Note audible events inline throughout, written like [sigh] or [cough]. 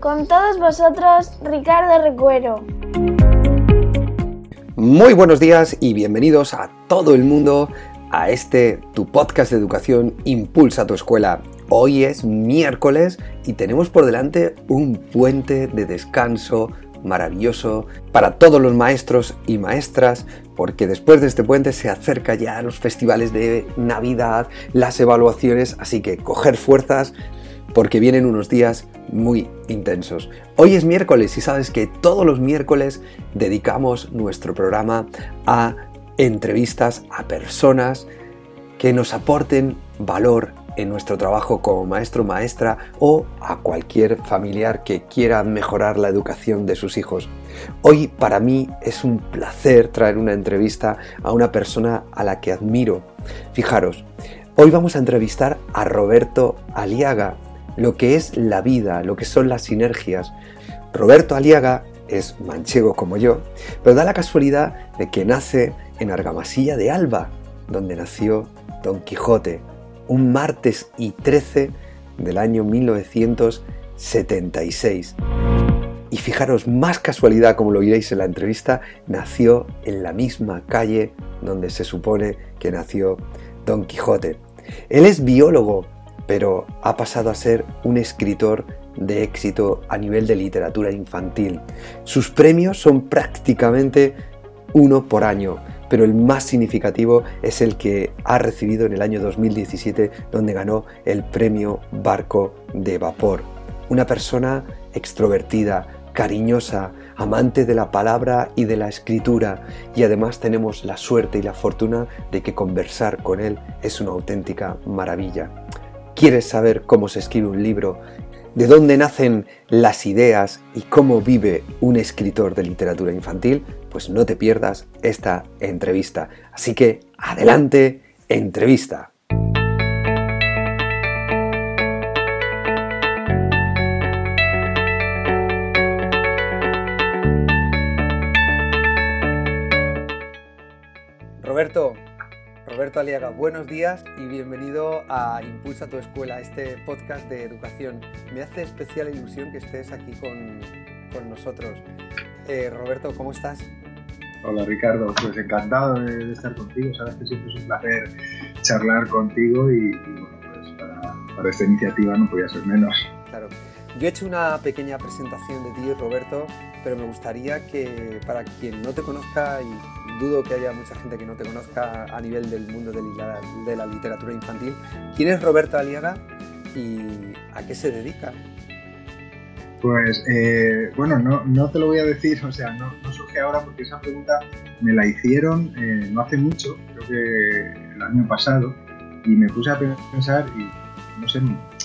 Con todos vosotros, Ricardo Recuero. Muy buenos días y bienvenidos a todo el mundo a este tu podcast de educación Impulsa tu escuela. Hoy es miércoles y tenemos por delante un puente de descanso maravilloso para todos los maestros y maestras, porque después de este puente se acerca ya los festivales de Navidad, las evaluaciones, así que coger fuerzas porque vienen unos días muy intensos. Hoy es miércoles y sabes que todos los miércoles dedicamos nuestro programa a entrevistas a personas que nos aporten valor en nuestro trabajo como maestro maestra o a cualquier familiar que quiera mejorar la educación de sus hijos. Hoy para mí es un placer traer una entrevista a una persona a la que admiro. Fijaros, hoy vamos a entrevistar a Roberto Aliaga, lo que es la vida, lo que son las sinergias. Roberto Aliaga es manchego como yo, pero da la casualidad de que nace en Argamasilla de Alba, donde nació Don Quijote, un martes y 13 del año 1976. Y fijaros, más casualidad, como lo oiréis en la entrevista, nació en la misma calle donde se supone que nació Don Quijote. Él es biólogo, pero ha pasado a ser un escritor de éxito a nivel de literatura infantil. Sus premios son prácticamente uno por año, pero el más significativo es el que ha recibido en el año 2017, donde ganó el premio Barco de Vapor. Una persona extrovertida, cariñosa, amante de la palabra y de la escritura, y además tenemos la suerte y la fortuna de que conversar con él es una auténtica maravilla. ¿Quieres saber cómo se escribe un libro? ¿De dónde nacen las ideas y cómo vive un escritor de literatura infantil? Pues no te pierdas esta entrevista. Así que adelante, entrevista. Roberto Aliaga, buenos días y bienvenido a Impulsa tu Escuela, este podcast de educación. Me hace especial ilusión que estés aquí con, nosotros. Eh, Roberto, ¿cómo estás? Hola Ricardo, pues encantado de, estar contigo. Sabes que siempre es un placer charlar contigo y, bueno, pues para, para esta iniciativa no podía ser menos. Claro. Yo he hecho una pequeña presentación de ti, Roberto, pero me gustaría que para quien no te conozca, y dudo que haya mucha gente que no te conozca a nivel del mundo de la, literatura infantil, ¿quién es Roberto Aliaga y a qué se dedica? Pues eh, bueno, no, no, te lo voy a decir, o sea, no, surge ahora porque esa pregunta me la hicieron eh, no hace mucho, creo que el año pasado, y me puse a pensar y no sé,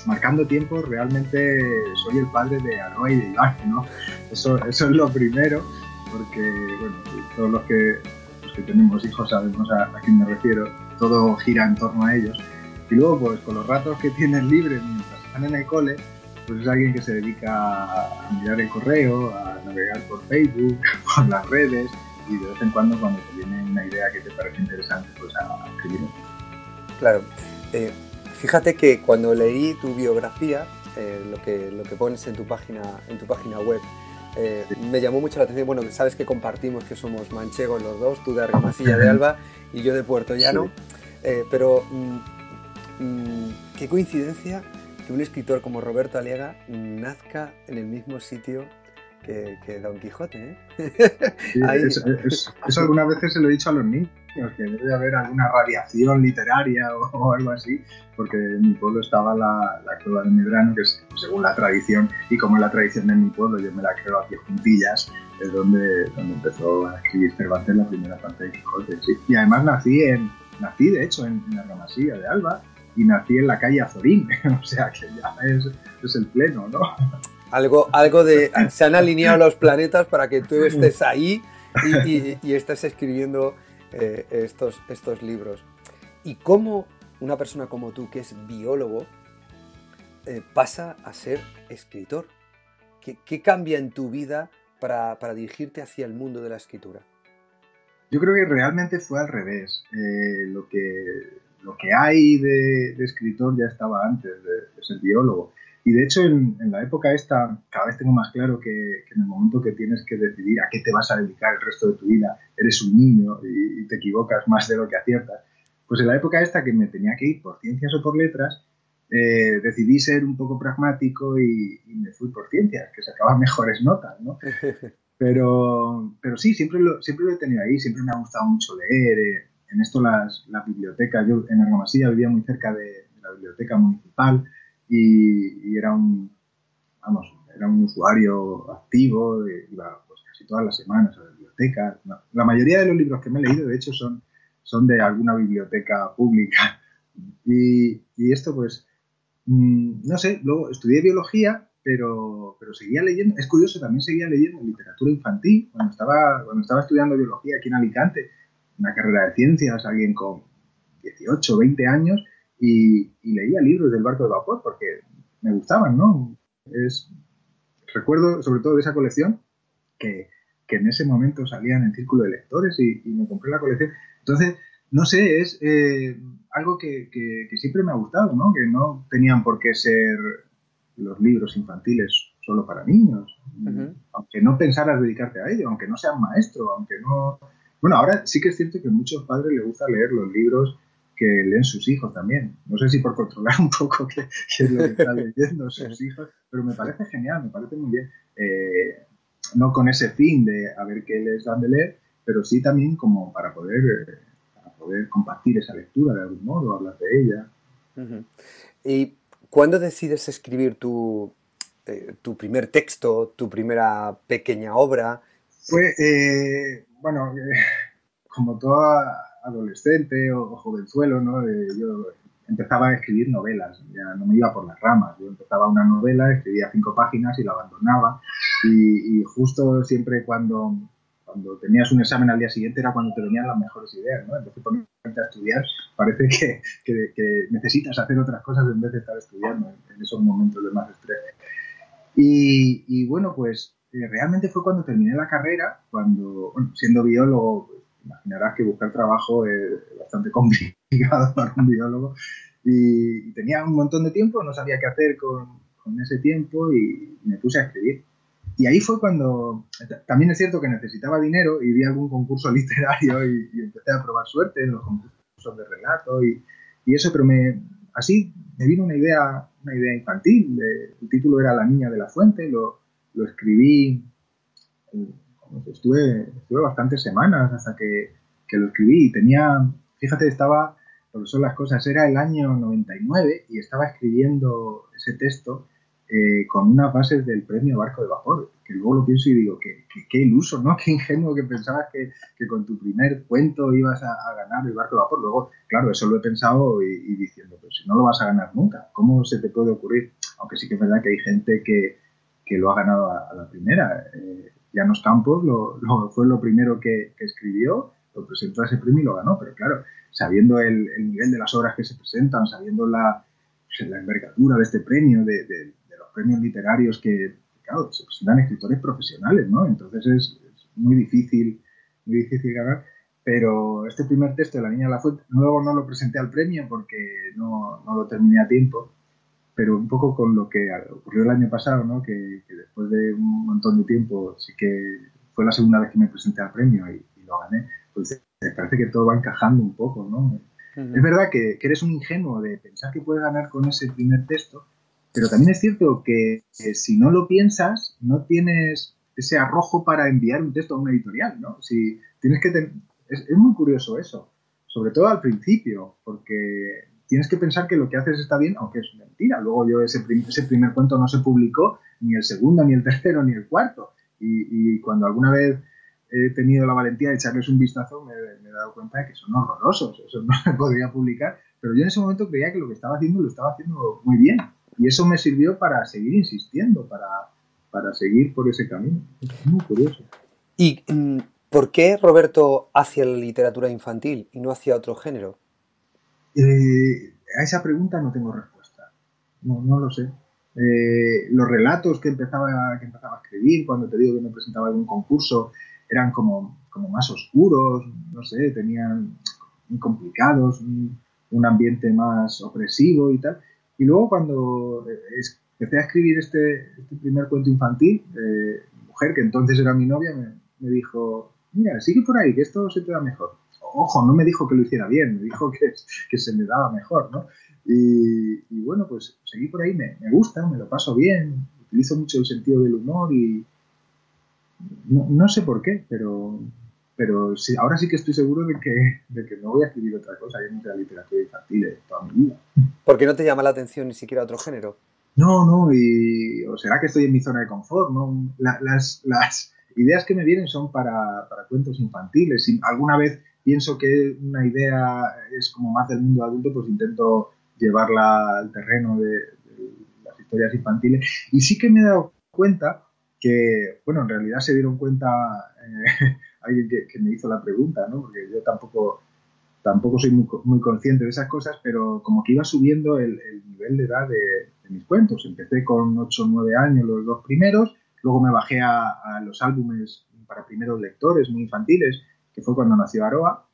marcando tiempo, realmente soy el padre de Aroa y de Iván, ¿no? Eso, eso es lo primero, porque, bueno, todos los que, que tenemos hijos sabemos a, quién me refiero, todo gira en torno a ellos. Y luego, pues, con los ratos que tienen libres mientras están en el cole, pues es alguien que se dedica a mirar el correo, a navegar por Facebook, [laughs] por las redes, y de vez en cuando, cuando te viene una idea que te parece interesante, pues a escribir. Claro. Eh, Fíjate que cuando leí tu biografía, eh, lo, que, lo que pones en tu página, en tu página web, eh, me llamó mucho la atención. Bueno, sabes que compartimos que somos manchegos los dos, tú de Argamasilla de Alba y yo de Puerto Llano. Eh, pero mm, mm, qué coincidencia que un escritor como Roberto Aliaga nazca en el mismo sitio que, Don Quijote. [laughs] eso, algunas veces se lo he dicho a los niños que debe haber alguna radiación literaria [laughs] o, algo así, porque en mi pueblo estaba la, la cueva de Medrano, que es, según la tradición, y como es la tradición de mi pueblo, yo me la creo aquí juntillas, es donde, donde empezó a escribir Cervantes la primera parte de Quijote. Y además nací, en, nací de hecho, en, la Ramasilla de Alba, y nací en la calle Azorín, [laughs] o sea que ya es, es el pleno, ¿no? algo, algo de... [laughs] Se han alineado los planetas para que tú estés ahí y, estés escribiendo eh, estos, estos libros. ¿Y cómo una persona como tú, que es biólogo, eh, pasa a ser escritor? ¿Qué, cambia en tu vida para, dirigirte hacia el mundo de la escritura? Yo creo que realmente fue al revés. Eh, lo, que, lo que hay de, escritor ya estaba antes de, ser biólogo. Y de hecho, en, la época esta, cada vez tengo más claro que, en el momento que tienes que decidir a qué te vas a dedicar el resto de tu vida, eres un niño y te equivocas más de lo que aciertas. Pues en la época esta que me tenía que ir por ciencias o por letras, eh, decidí ser un poco pragmático y, me fui por ciencias, que sacaban [laughs] mejores notas, ¿no? [laughs] Pero, pero sí, siempre lo, siempre lo he tenido ahí, siempre me ha gustado mucho leer. Eh, en esto las, la biblioteca, yo en Argamasilla vivía muy cerca de, la biblioteca municipal y, era un, vamos, era un usuario activo, iba pues, casi todas las semanas a la biblioteca. La mayoría de los libros que me he leído, de hecho, son, son de alguna biblioteca pública. [laughs] Y, y esto, pues, Mm, no sé, luego estudié biología, pero, pero seguía leyendo, es curioso, también seguía leyendo literatura infantil cuando estaba, cuando estaba estudiando biología aquí en Alicante, una carrera de ciencias, alguien con 18, 20 años, y, leía libros del barco de vapor porque me gustaban, ¿no? Es, recuerdo sobre todo de esa colección que, en ese momento salía en el círculo de lectores y, y me compré la colección. Entonces, no sé, es eh, algo que, siempre me ha gustado, ¿no? Que no tenían por qué ser los libros infantiles solo para niños. Aunque no pensaras dedicarte a ello, aunque no seas maestro, aunque no... Bueno, ahora sí que es cierto que a muchos padres les gusta leer los libros que leen sus hijos también. No sé si por controlar [laughs] un poco qué, es lo que están leyendo [laughs] sus hijos, pero me parece genial, me parece muy bien. Eh, no con ese fin de a ver qué les dan de leer, pero sí también como para poder eh, poder compartir esa lectura de algún modo, hablar de ella. ¿Y cuándo decides escribir tu, eh, tu primer texto, tu primera pequeña obra? Fue, bueno, [laughs] como toda adolescente o, jovenzuelo, ¿no? yo empezaba a escribir novelas, ya no me iba por las ramas, yo empezaba una novela, escribía cinco páginas y la abandonaba y justo siempre cuando cuando tenías un examen al día siguiente era cuando te venían las mejores ideas, ¿no? Entonces, ponerte a estudiar, parece [laughs] que, que, necesitas hacer otras cosas en vez de estar estudiando en, esos momentos de más estrés. Y, y bueno, pues eh, realmente fue cuando terminé la carrera, cuando, bueno, siendo biólogo, pues, imaginarás que buscar trabajo es bastante [laughs] complicado para un biólogo, y, tenía un montón de tiempo, no sabía qué hacer con, con ese tiempo y me puse a escribir. Y ahí fue cuando, también es cierto que necesitaba dinero y vi algún concurso [laughs] literario y, empecé a probar suerte en los concursos de relato y, y, eso, pero me, así me vino una idea, una idea infantil. el título era La niña de la fuente, lo, lo escribí, estuve, estuve bastantes semanas hasta que, que lo escribí y tenía, fíjate, estaba, porque son las cosas, era el año 99 y estaba escribiendo ese texto eh, con unas bases del premio Barco de Vapor, que luego lo pienso y digo, qué, qué, iluso, ¿no? [laughs] Qué ingenuo que pensabas que, que con tu primer cuento ibas a, ganar el Barco de Vapor. Luego, claro, eso lo he pensado y, diciendo, pues si no lo vas a ganar nunca, ¿cómo se te puede ocurrir? Aunque sí que es verdad que hay gente que, que lo ha ganado a, la primera. Eh, Llanos Campos lo, fue lo primero que, escribió, lo presentó a ese premio y lo ganó, pero claro, sabiendo el, nivel de las obras que se presentan, sabiendo la, la envergadura de este premio, de premios literarios que, claro, se presentan escritores profesionales, ¿no? Entonces es, muy difícil, muy difícil ganar. Pero este primer texto de La Niña de la Fuente, luego no lo presenté al premio porque no, no lo terminé a tiempo, pero un poco con lo que ocurrió el año pasado, ¿no? Que, después de un montón de tiempo sí que fue la segunda vez que me presenté al premio y, lo gané, pues me parece que todo va encajando un poco, ¿no? Es verdad que, que, eres un ingenuo de pensar que puedes ganar con ese primer texto, pero también es cierto que si no lo piensas, no tienes ese arrojo para enviar un texto a una editorial, ¿no? Si tienes que es, muy curioso eso, sobre todo al principio, porque tienes que pensar que lo que haces está bien, aunque es mentira. Luego yo ese, primer cuento no se publicó, ni el segundo, ni el tercero, ni el cuarto. Y, cuando alguna vez he tenido la valentía de echarles un vistazo, me, me, he dado cuenta de que son horrorosos, eso no se podría publicar. Pero yo en ese momento creía que lo que estaba haciendo lo estaba haciendo muy bien. Y eso me sirvió para seguir insistiendo, para, para seguir por ese camino. Es muy curioso. ¿Y mm, por qué Roberto hacia la literatura infantil y no hacia otro género? Eh, a esa pregunta no tengo respuesta. No, no lo sé. Eh, los relatos que empezaba, a escribir, cuando te digo que me presentaba en un concurso, eran como, más oscuros, no sé, tenían complicados, un, ambiente más opresivo y tal. Y luego cuando eh, empecé a escribir este, este primer cuento infantil, eh, mujer, que entonces era mi novia, me, me, dijo, mira, sigue por ahí, que esto se te da mejor. Ojo, no me dijo que lo hiciera bien, me dijo que, que se me daba mejor, ¿no? Y, bueno, pues seguí por ahí, me, me, gusta, me lo paso bien, utilizo mucho el sentido del humor y no, no sé por qué, pero, pero sí, ahora sí que estoy seguro de que, de que no voy a escribir otra cosa, que no sea literatura infantil toda mi vida. ¿Por qué no te llama la atención ni siquiera otro género? No, no, y, o será que estoy en mi zona de confort, ¿no? las, las ideas que me vienen son para, para cuentos infantiles. Si alguna vez pienso que una idea es como más del mundo adulto, pues intento llevarla al terreno de, las historias infantiles. Y sí que me he dado cuenta que, bueno, en realidad se dieron cuenta eh, [laughs] alguien que, me hizo la pregunta, ¿no? Porque yo tampoco, tampoco soy muy, consciente de esas cosas, pero como que iba subiendo el, nivel de edad de, mis cuentos. Empecé con 8 o 9 años los dos primeros, luego me bajé a los álbumes para primeros lectores muy infantiles, que fue cuando nació Aroa,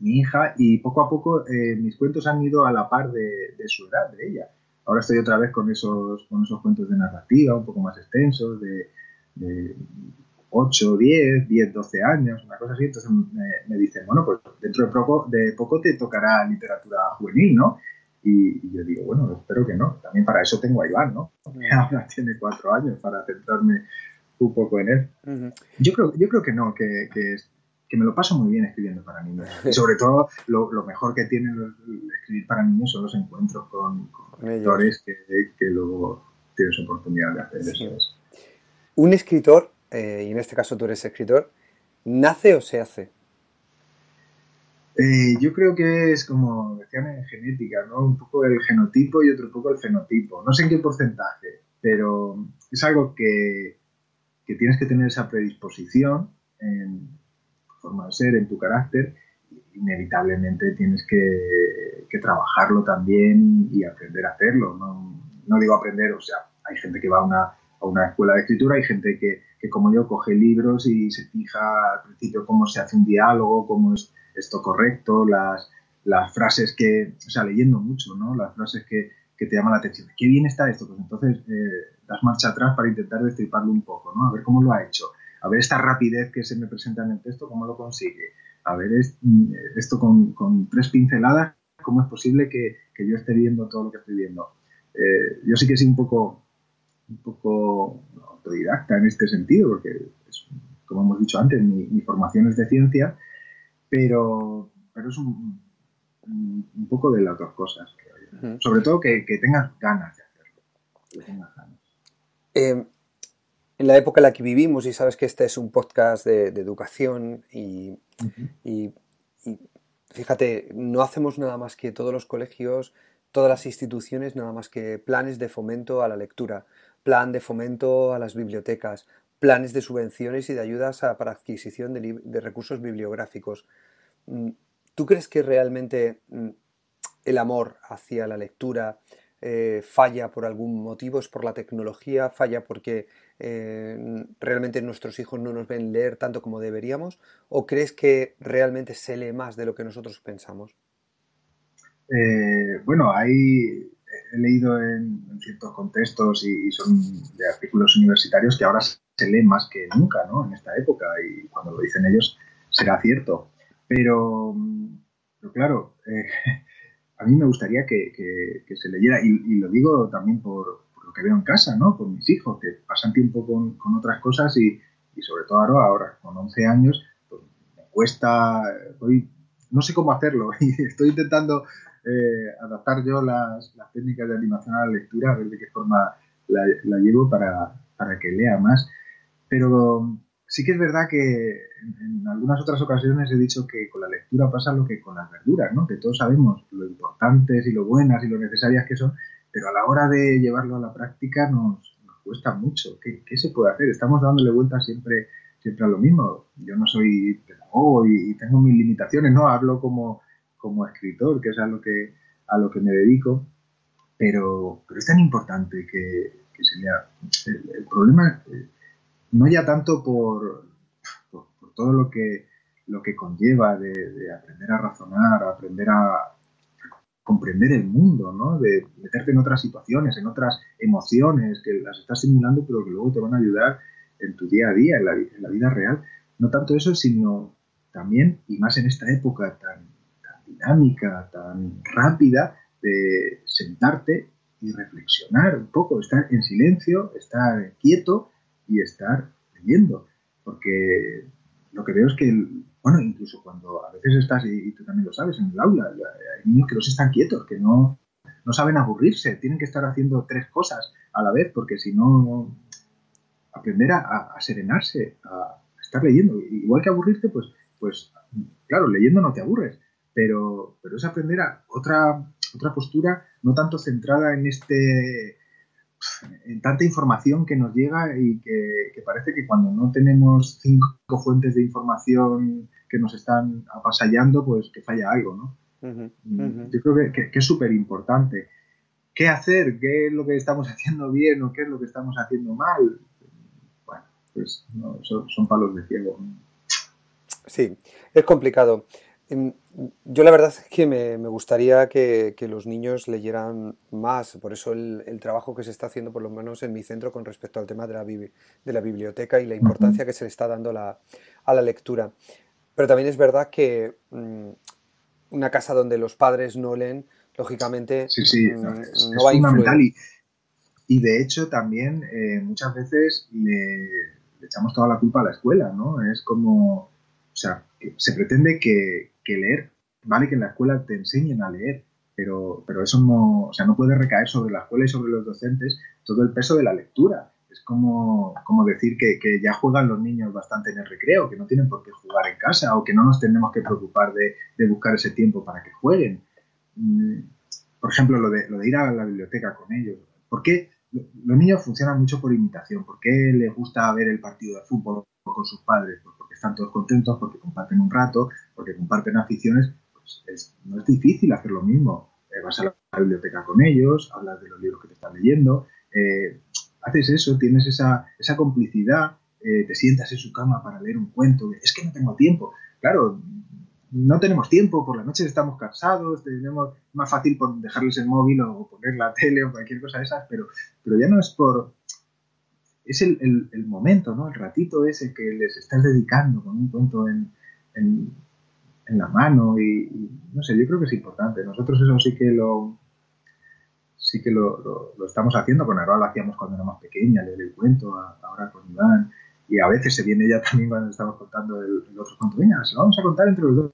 mi hija, y poco a poco eh, mis cuentos han ido a la par de, su edad, de ella. Ahora estoy otra vez con esos, con esos cuentos de narrativa, un poco más extensos, de, 8, 10, 10, 12 años, una cosa así. Entonces me, dicen, bueno, pues dentro de poco, de poco te tocará literatura juvenil, ¿no? Y, yo digo, bueno, espero que no. También para eso tengo a Iván, ¿no? [laughs] Ahora tiene cuatro años para centrarme un poco en él. yo, creo, yo creo que no, que, que que me lo paso muy bien escribiendo para niños. Y [laughs] sobre todo, lo, mejor que tiene escribir para niños son los encuentros con, con lectores que, que, luego tienes oportunidad de hacer eso. Un escritor, eh, y en este caso tú eres escritor, ¿nace o se hace? Eh, yo creo que es como decían en genética, ¿no? Un poco el genotipo y otro poco el fenotipo. No sé en qué porcentaje, pero es algo que, que tienes que tener esa predisposición en, forma de ser, en tu carácter, inevitablemente tienes que, trabajarlo también y aprender a hacerlo. No, digo aprender, o sea, hay gente que va a una, a una escuela de escritura, hay gente que, como yo coge libros y se fija al principio cómo se hace un diálogo, cómo es esto correcto, las, las frases que, o sea, leyendo mucho, ¿no? Las frases que, te llaman la atención. Qué bien está esto, pues entonces eh, das marcha atrás para intentar destriparlo un poco, ¿no? A ver cómo lo ha hecho a ver esta rapidez que se me presenta en el texto, cómo lo consigue, a ver mm, esto con, tres pinceladas, cómo es posible que, yo esté viendo todo lo que estoy viendo. Eh, yo sí que soy un poco, un poco autodidacta en este sentido, porque, como hemos dicho antes, mi, formación es de ciencia, pero, pero es un, un, poco de las dos cosas. Sobre todo que, tengas ganas de hacerlo. Que tengas ganas. Eh, en la época en la que vivimos, y sabes que este es un podcast de, educación, y, fíjate, no hacemos nada más que todos los colegios, todas las instituciones, nada más que planes de fomento a la lectura, plan de fomento a las bibliotecas, planes de subvenciones y de ayudas para adquisición de, recursos bibliográficos. Mm, ¿Tú crees que realmente mm, el amor hacia la lectura eh, falla por algún motivo? ¿Es por la tecnología? ¿Falla porque eh, realmente nuestros hijos no nos ven leer tanto como deberíamos? ¿O crees que realmente se lee más de lo que nosotros pensamos? Eh, bueno, hay, he leído en, ciertos contextos y, son de artículos universitarios que ahora se lee más que nunca, ¿no? En esta época y cuando lo dicen ellos será cierto. Pero, pero claro, a mí me gustaría que, se leyera y, lo digo también por, que veo en casa, ¿no? Con mis hijos, que pasan tiempo con, otras cosas y, sobre todo ahora, ahora con 11 años, pues, me cuesta, hoy no sé cómo hacerlo [laughs] y estoy intentando eh, adaptar yo las, técnicas de animación a la lectura, a ver de qué forma la, llevo para, que lea más. Pero sí que es verdad que en, algunas otras ocasiones he dicho que con la lectura pasa lo que con las verduras, ¿no? Que todos sabemos lo importantes y lo buenas y lo necesarias que son, pero a la hora de llevarlo a la práctica nos, cuesta mucho. ¿Qué, se puede hacer? Estamos dándole vueltas siempre, siempre a lo mismo. Yo no soy pedagogo y, tengo mis limitaciones, ¿no? Hablo como, como escritor, que es a lo que, a lo que me dedico, pero, es tan importante que, se lea. El, problema eh, no ya tanto por, por, todo lo que, lo que conlleva de, aprender a razonar, aprender a, comprender el mundo, ¿no? De meterte en otras situaciones, en otras emociones que las estás simulando, pero que luego te van a ayudar en tu día a día, en la, vida real. No tanto eso, sino también, y más en esta época tan, tan dinámica, tan rápida, de sentarte y reflexionar un poco, estar en silencio, estar quieto y estar leyendo. Porque lo que veo es que bueno, incluso cuando a veces estás, y, tú también lo sabes, en el aula, hay niños que no están quietos, que no, no saben aburrirse, tienen que estar haciendo tres cosas a la vez, porque si no, aprender a, serenarse, a estar leyendo. Igual que aburrirte, pues, pues claro, leyendo no te aburres, pero, pero es aprender a otra, otra postura no tanto centrada en este tanta información que nos llega y que, parece que cuando no tenemos cinco fuentes de información que nos están apasallando, pues que falla algo, ¿no? Yo creo que, es súper importante. ¿Qué hacer? ¿Qué es lo que estamos [laughs] haciendo bien o qué es lo que estamos haciendo mal? Bueno, pues son, palos de ciego. Sí, es complicado. Em, yo la verdad es que me, gustaría que, los niños leyeran más, por eso el, trabajo que se está haciendo, por lo menos en mi centro, con respecto al tema de la, de la biblioteca y la importancia que se le está dando a la lectura. Pero también es verdad que mm, una casa donde los padres no leen, lógicamente mm, no, va a fundamental y, y, de hecho también eh, muchas veces le, echamos toda la culpa a la escuela, ¿no? Es como, o sea, se pretende que, que leer, vale que en la escuela te enseñen a leer, pero, pero eso no, o sea, no puede recaer sobre la escuela y sobre los docentes todo el peso de la lectura. Es como, como decir que, que, ya juegan los niños bastante en el recreo, que no tienen por qué jugar en casa o que no nos tenemos que preocupar de, de buscar ese tiempo para que jueguen. Mm, por ejemplo, lo de, lo de ir a la biblioteca con ellos. ¿Por qué los niños funcionan mucho por imitación? ¿Por qué les gusta ver el partido de fútbol con sus padres? Están todos contentos, porque comparten un rato, porque comparten aficiones. Pues no es difícil hacer lo mismo. Eh, vas a la biblioteca con ellos, hablas de los libros que te están leyendo, eh, haces eso, tienes esa, esa complicidad, eh, te sientas en su cama para leer un cuento, es que no tengo tiempo. Claro, no tenemos tiempo, por la noche estamos cansados, tenemos más fácil dejarles el móvil o poner la tele o cualquier cosa de esas, pero, pero ya no es por... Es el, el, momento, ¿no? El ratito ese que les estás dedicando con un cuento en, en, la mano y, no sé, yo creo que es importante. Nosotros eso sí que lo, sí que lo, lo, estamos haciendo, con Aroa lo hacíamos cuando era más pequeña, leer el cuento, ahora con Iván, y a veces se viene ya también cuando estamos contando el, otro cuento, venga, se lo vamos a contar entre los dos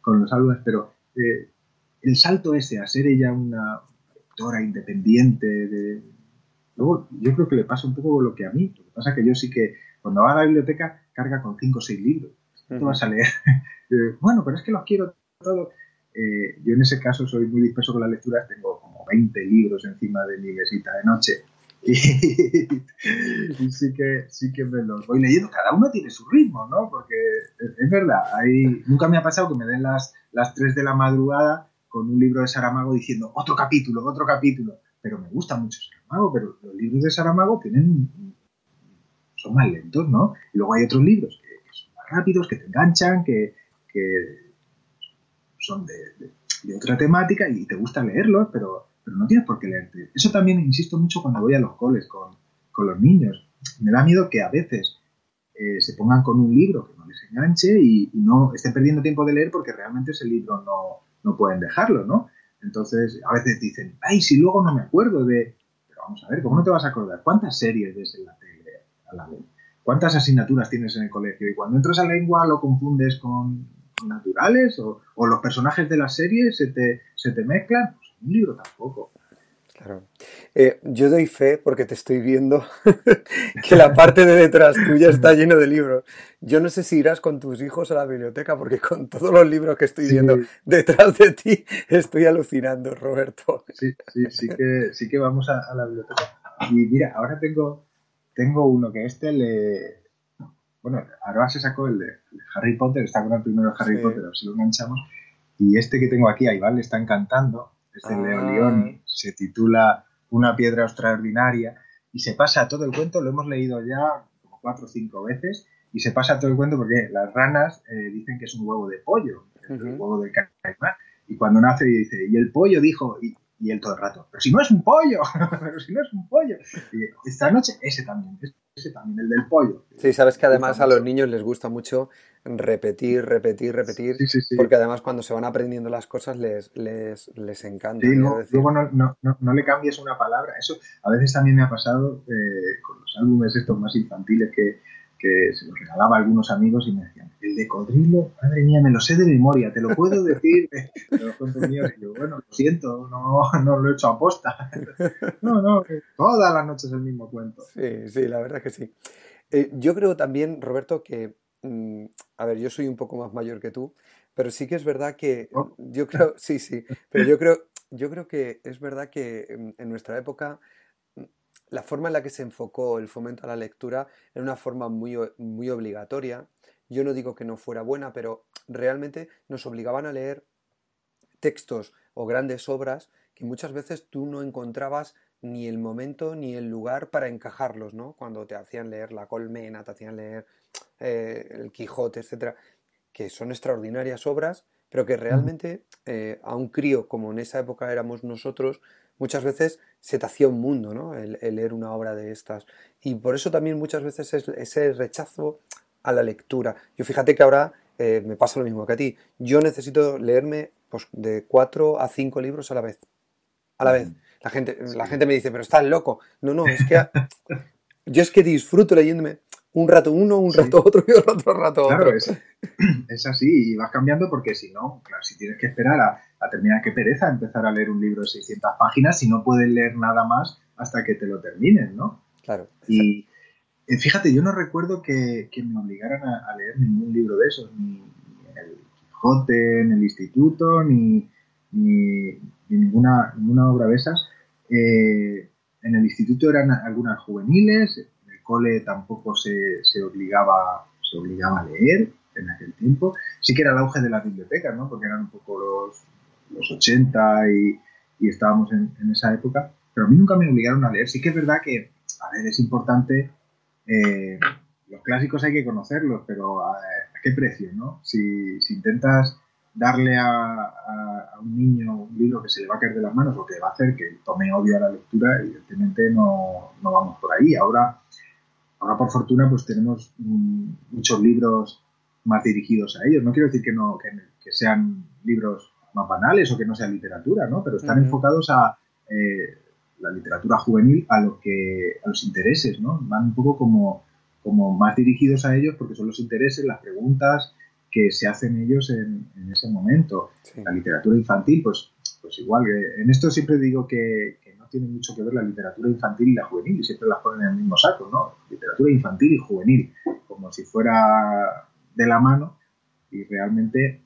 con los alumnos, pero eh, el salto ese a ser ella una lectora independiente, de... luego yo creo que le pasa un poco lo que a mí, lo que pasa es que yo sí que cuando va a la biblioteca carga con cinco o seis libros, ¿qué vas a leer? [laughs] Eh, bueno, pero es que los quiero todos. Eh, yo en ese caso soy muy disperso con las lecturas, tengo como 20 libros encima de mi mesita de noche [laughs] y, sí que sí que me los voy leyendo. Cada uno tiene su ritmo, ¿no? Porque es, verdad, hay, nunca me ha pasado que me den las, las 3 de la madrugada con un libro de Saramago diciendo otro capítulo, otro capítulo. Pero me gusta mucho Saramago, pero los libros de Saramago tienen son más lentos, ¿no? Y luego hay otros libros que, son más rápidos, que te enganchan, que, que son de, otra temática y te gusta leerlos, pero, pero no tienes por qué leerte. Eso también insisto mucho cuando voy a los coles con, con los niños. Me da miedo que a veces eh, se pongan con un libro que no les enganche y, no estén perdiendo tiempo de leer porque realmente ese libro no, no pueden dejarlo, ¿no? Entonces, a veces dicen, ay, si luego no me acuerdo de... Vamos a ver, ¿cómo no te vas a acordar? ¿Cuántas series ves en la tele a la vez? ¿Cuántas asignaturas tienes en el colegio? Y cuando entras a lengua lo confundes con, naturales o, los personajes de la serie se te, se te mezclan, pues un libro tampoco. Claro. Eh, yo doy fe porque te estoy viendo [laughs] que la parte de detrás tuya está [laughs] lleno de libros. Yo no sé si irás con tus hijos a la biblioteca porque con todos los libros que estoy viendo detrás de ti estoy alucinando, Roberto. Sí, sí, sí que, sí que vamos a, la biblioteca. Y mira, ahora tengo, tengo uno que este le... Bueno, ahora se sacó el de Harry Potter, está con el primero de Harry Potter, a ver si lo enganchamos. Y este que tengo aquí, a Iván le está encantando, es de Leo ah. León, se titula Una piedra extraordinaria y se pasa todo el cuento, lo hemos leído ya como cuatro o cinco veces y se pasa todo el cuento porque las ranas eh, dicen que es un huevo de pollo, el huevo del caimán, y cuando nace dice, y el pollo dijo, y, y él todo el rato, pero si no es un pollo, [laughs] pero si no es un pollo. Y esta noche ese también, ese también, el del pollo. Sí, sabes que además a los niños les gusta mucho repetir, repetir, repetir, porque además cuando se van aprendiendo las cosas les, les, les encanta. no, luego no, no, no, le cambies una palabra. Eso a veces también me ha pasado eh, con los álbumes estos más infantiles que, que se los regalaba a algunos amigos y me decían, el de codrilo, madre mía, me lo sé de memoria, te lo puedo decir, [laughs] de los cuentos míos. Y yo, bueno, lo siento, no, no lo he hecho a posta. [laughs] no, no, todas las noches el mismo cuento. Sí, sí, la verdad es que sí. Eh, yo creo también, Roberto, que, mm, a ver, yo soy un poco más mayor que tú, pero sí que es verdad que, oh. yo creo, sí, sí, pero yo creo, yo creo que es verdad que en nuestra época la forma en la que se enfocó el fomento a la lectura era una forma muy, muy obligatoria. Yo no digo que no fuera buena, pero realmente nos obligaban a leer textos o grandes obras que muchas veces tú no encontrabas ni el momento ni el lugar para encajarlos, ¿no? Cuando te hacían leer La Colmena, te hacían leer eh, El Quijote, etcétera, que son extraordinarias obras, pero que realmente eh, a un crío como en esa época éramos nosotros, muchas veces se te hacía un mundo, ¿no? El, leer una obra de estas. Y por eso también muchas veces es ese rechazo a la lectura. Yo fíjate que ahora eh, me pasa lo mismo que a ti. Yo necesito leerme pues, de cuatro a cinco libros a la vez. A la vez. La gente, la gente me dice, pero estás loco. No, no, es que [laughs] yo es que disfruto leyéndome un rato uno, un rato otro y otro rato otro. Claro, es, es, así y vas cambiando porque si no, claro, si tienes que esperar a, a terminar, qué pereza empezar a leer un libro de 600 páginas si no puedes leer nada más hasta que te lo terminen, ¿no? Claro. Y eh, fíjate, yo no recuerdo que, me obligaran a, leer ningún libro de esos, ni, el Quijote en el instituto, ni, ni, ninguna, ninguna obra de esas. Eh, en el instituto eran algunas juveniles, cole tampoco se, se, obligaba, se obligaba a leer en aquel tiempo. Sí que era el auge de las bibliotecas, ¿no? Porque eran un poco los, los 80 y, y estábamos en, esa época. Pero a mí nunca me obligaron a leer. Sí que es verdad que, a ver, es importante... Eh, los clásicos hay que conocerlos, pero a, qué precio, ¿no? Si, intentas darle a, un niño un libro que se le va a caer de las manos o que va a hacer que tome odio a la lectura, evidentemente no, no vamos por ahí. Ahora Ahora, por fortuna, pues tenemos muchos libros más dirigidos a ellos. No quiero decir que, no, que, sean libros más banales o que no sean literatura, ¿no? Pero están enfocados a eh, la literatura juvenil, a lo que a los intereses, ¿no? Van un poco como, como más dirigidos a ellos porque son los intereses, las preguntas que se hacen ellos en, ese momento. La literatura infantil, pues, pues igual. En esto siempre digo que, tiene mucho que ver la literatura infantil y la juvenil, y siempre las ponen en el mismo saco, ¿no? Literatura infantil y juvenil, como si fuera de la mano, y realmente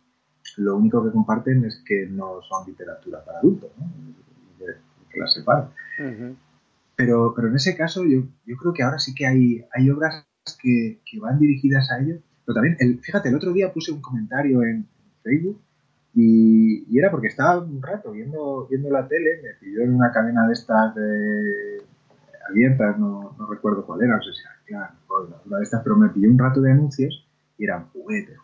lo único que comparten es que no son literatura para adultos, ¿no? que las separan. pero, pero en ese caso yo, yo creo que ahora sí que hay, hay obras que, que van dirigidas a ellos. Pero también, el, fíjate, el otro día puse un comentario en Facebook y, era porque estaba un rato viendo, viendo la tele, me pidió en una cadena de estas de, abiertas, no, no, recuerdo cuál era, no sé si era una de estas, pero me pidió un rato de anuncios y eran juguetes.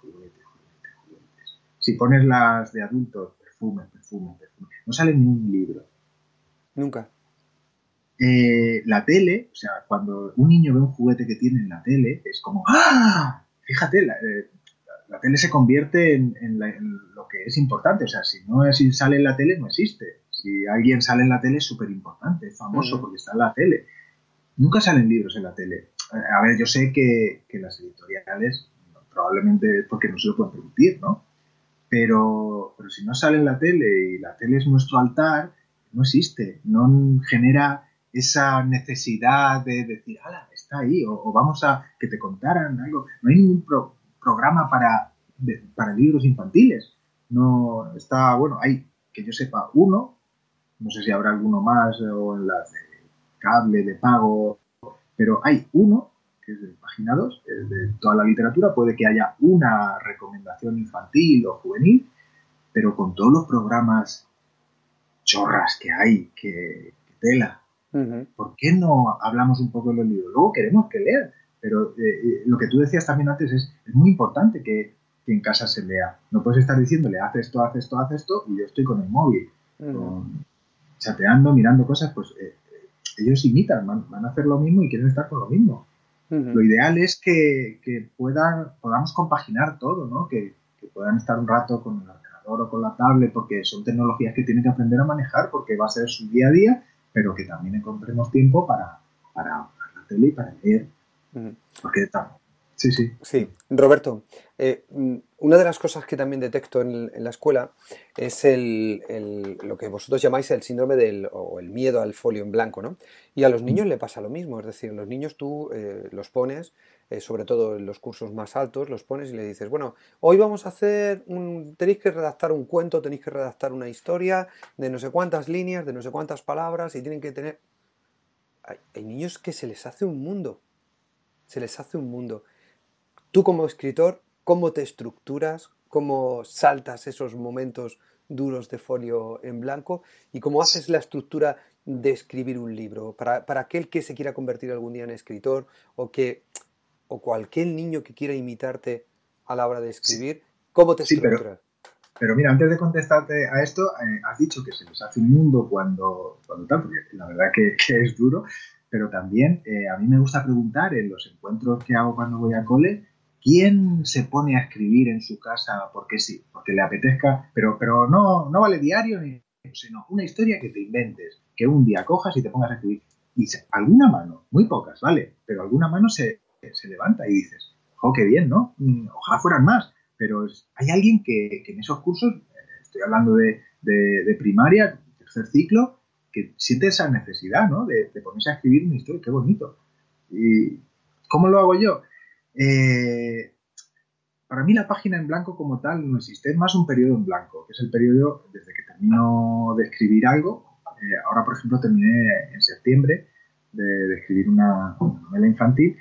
Si pones las de adultos, perfume, perfume, perfume, no sale ni un libro. Nunca. Eh, la tele, o sea, cuando un niño ve un juguete que tiene en la tele, es como, ¡ah! Fíjate, la, eh, la tele se convierte en, lo que es importante. O sea, si no es, si sale en la tele, no existe. Si alguien sale en la tele es súper importante, es famoso porque está en la tele. Nunca salen libros en la tele. A ver, yo sé que, las editoriales probablemente es porque no se lo pueden permitir, ¿no? Pero, pero si no sale en la tele y la tele es nuestro altar, no existe. No genera esa necesidad de decir, ala, está ahí, o, vamos a que te contaran algo. No hay ningún pro, programa para, para libros infantiles. No está, bueno, hay que yo sepa uno, no sé si habrá alguno más o en las de cable, de pago, pero hay uno, de página 2, es de toda la literatura, puede que haya una recomendación infantil o juvenil, pero con todos los programas chorras que hay, que, tela. ¿Por qué no hablamos un poco de los libros? Luego queremos que lean, pero eh, eh, lo que tú decías también antes es, es muy importante que, en casa se lea. No puedes estar diciéndole, haz esto, haz esto, haz esto, y yo estoy con el móvil, chateando, mirando cosas, pues eh, ellos imitan, van, a hacer lo mismo y quieren estar con lo mismo. Lo ideal es que, puedan, podamos compaginar todo, ¿no? Que, que, puedan estar un rato con el ordenador o con la tablet, porque son tecnologías que tienen que aprender a manejar, porque va a ser su día a día, pero que también encontremos tiempo para, para la tele y para leer porque Sí, sí. Sí, Roberto, eh, mm, una de las cosas que también detecto en, la escuela es el, lo que vosotros llamáis el síndrome del o el miedo al folio en blanco, ¿no? Y a los niños le pasa lo mismo, es decir, los niños tú eh, los pones, eh, sobre todo en los cursos más altos, los pones y le dices, bueno, hoy vamos a hacer un, tenéis que redactar un cuento, tenéis que redactar una historia de no sé cuántas líneas, de no sé cuántas palabras y tienen que tener... hay niños que se les hace un mundo se les hace un mundo. Tú como escritor, ¿cómo te estructuras? ¿Cómo saltas esos momentos duros de folio en blanco? ¿Y cómo haces la estructura de escribir un libro? Para, aquel que se quiera convertir algún día en escritor o, que, o cualquier niño que quiera imitarte a la hora de escribir, ¿cómo te estructuras? pero, mira, antes de contestarte a esto, eh, has dicho que se les hace un mundo cuando, cuando tal, porque la verdad que, que es duro, pero también eh, a mí me gusta preguntar en los encuentros que hago cuando voy a cole, ¿quién se pone a escribir en su casa porque sí, porque le apetezca? Pero, pero no, no vale diario, sino una historia que te inventes, que un día cojas y te pongas a escribir. Y alguna mano, muy pocas, ¿vale? Pero alguna mano se, se levanta y dices, ¡oh, qué bien, ¿no? Mm, ojalá fueran más. Pero hay alguien que, en esos cursos, eh, estoy hablando de, de, de primaria, tercer ciclo, que siente esa necesidad, ¿no? De, ponerse a escribir una historia, qué bonito. ¿Y cómo lo hago yo? Eh, para mí la página en blanco como tal no existe, es más un periodo en blanco, que es el periodo desde que termino de escribir algo. Eh, ahora, por ejemplo, terminé en septiembre de, escribir una, novela infantil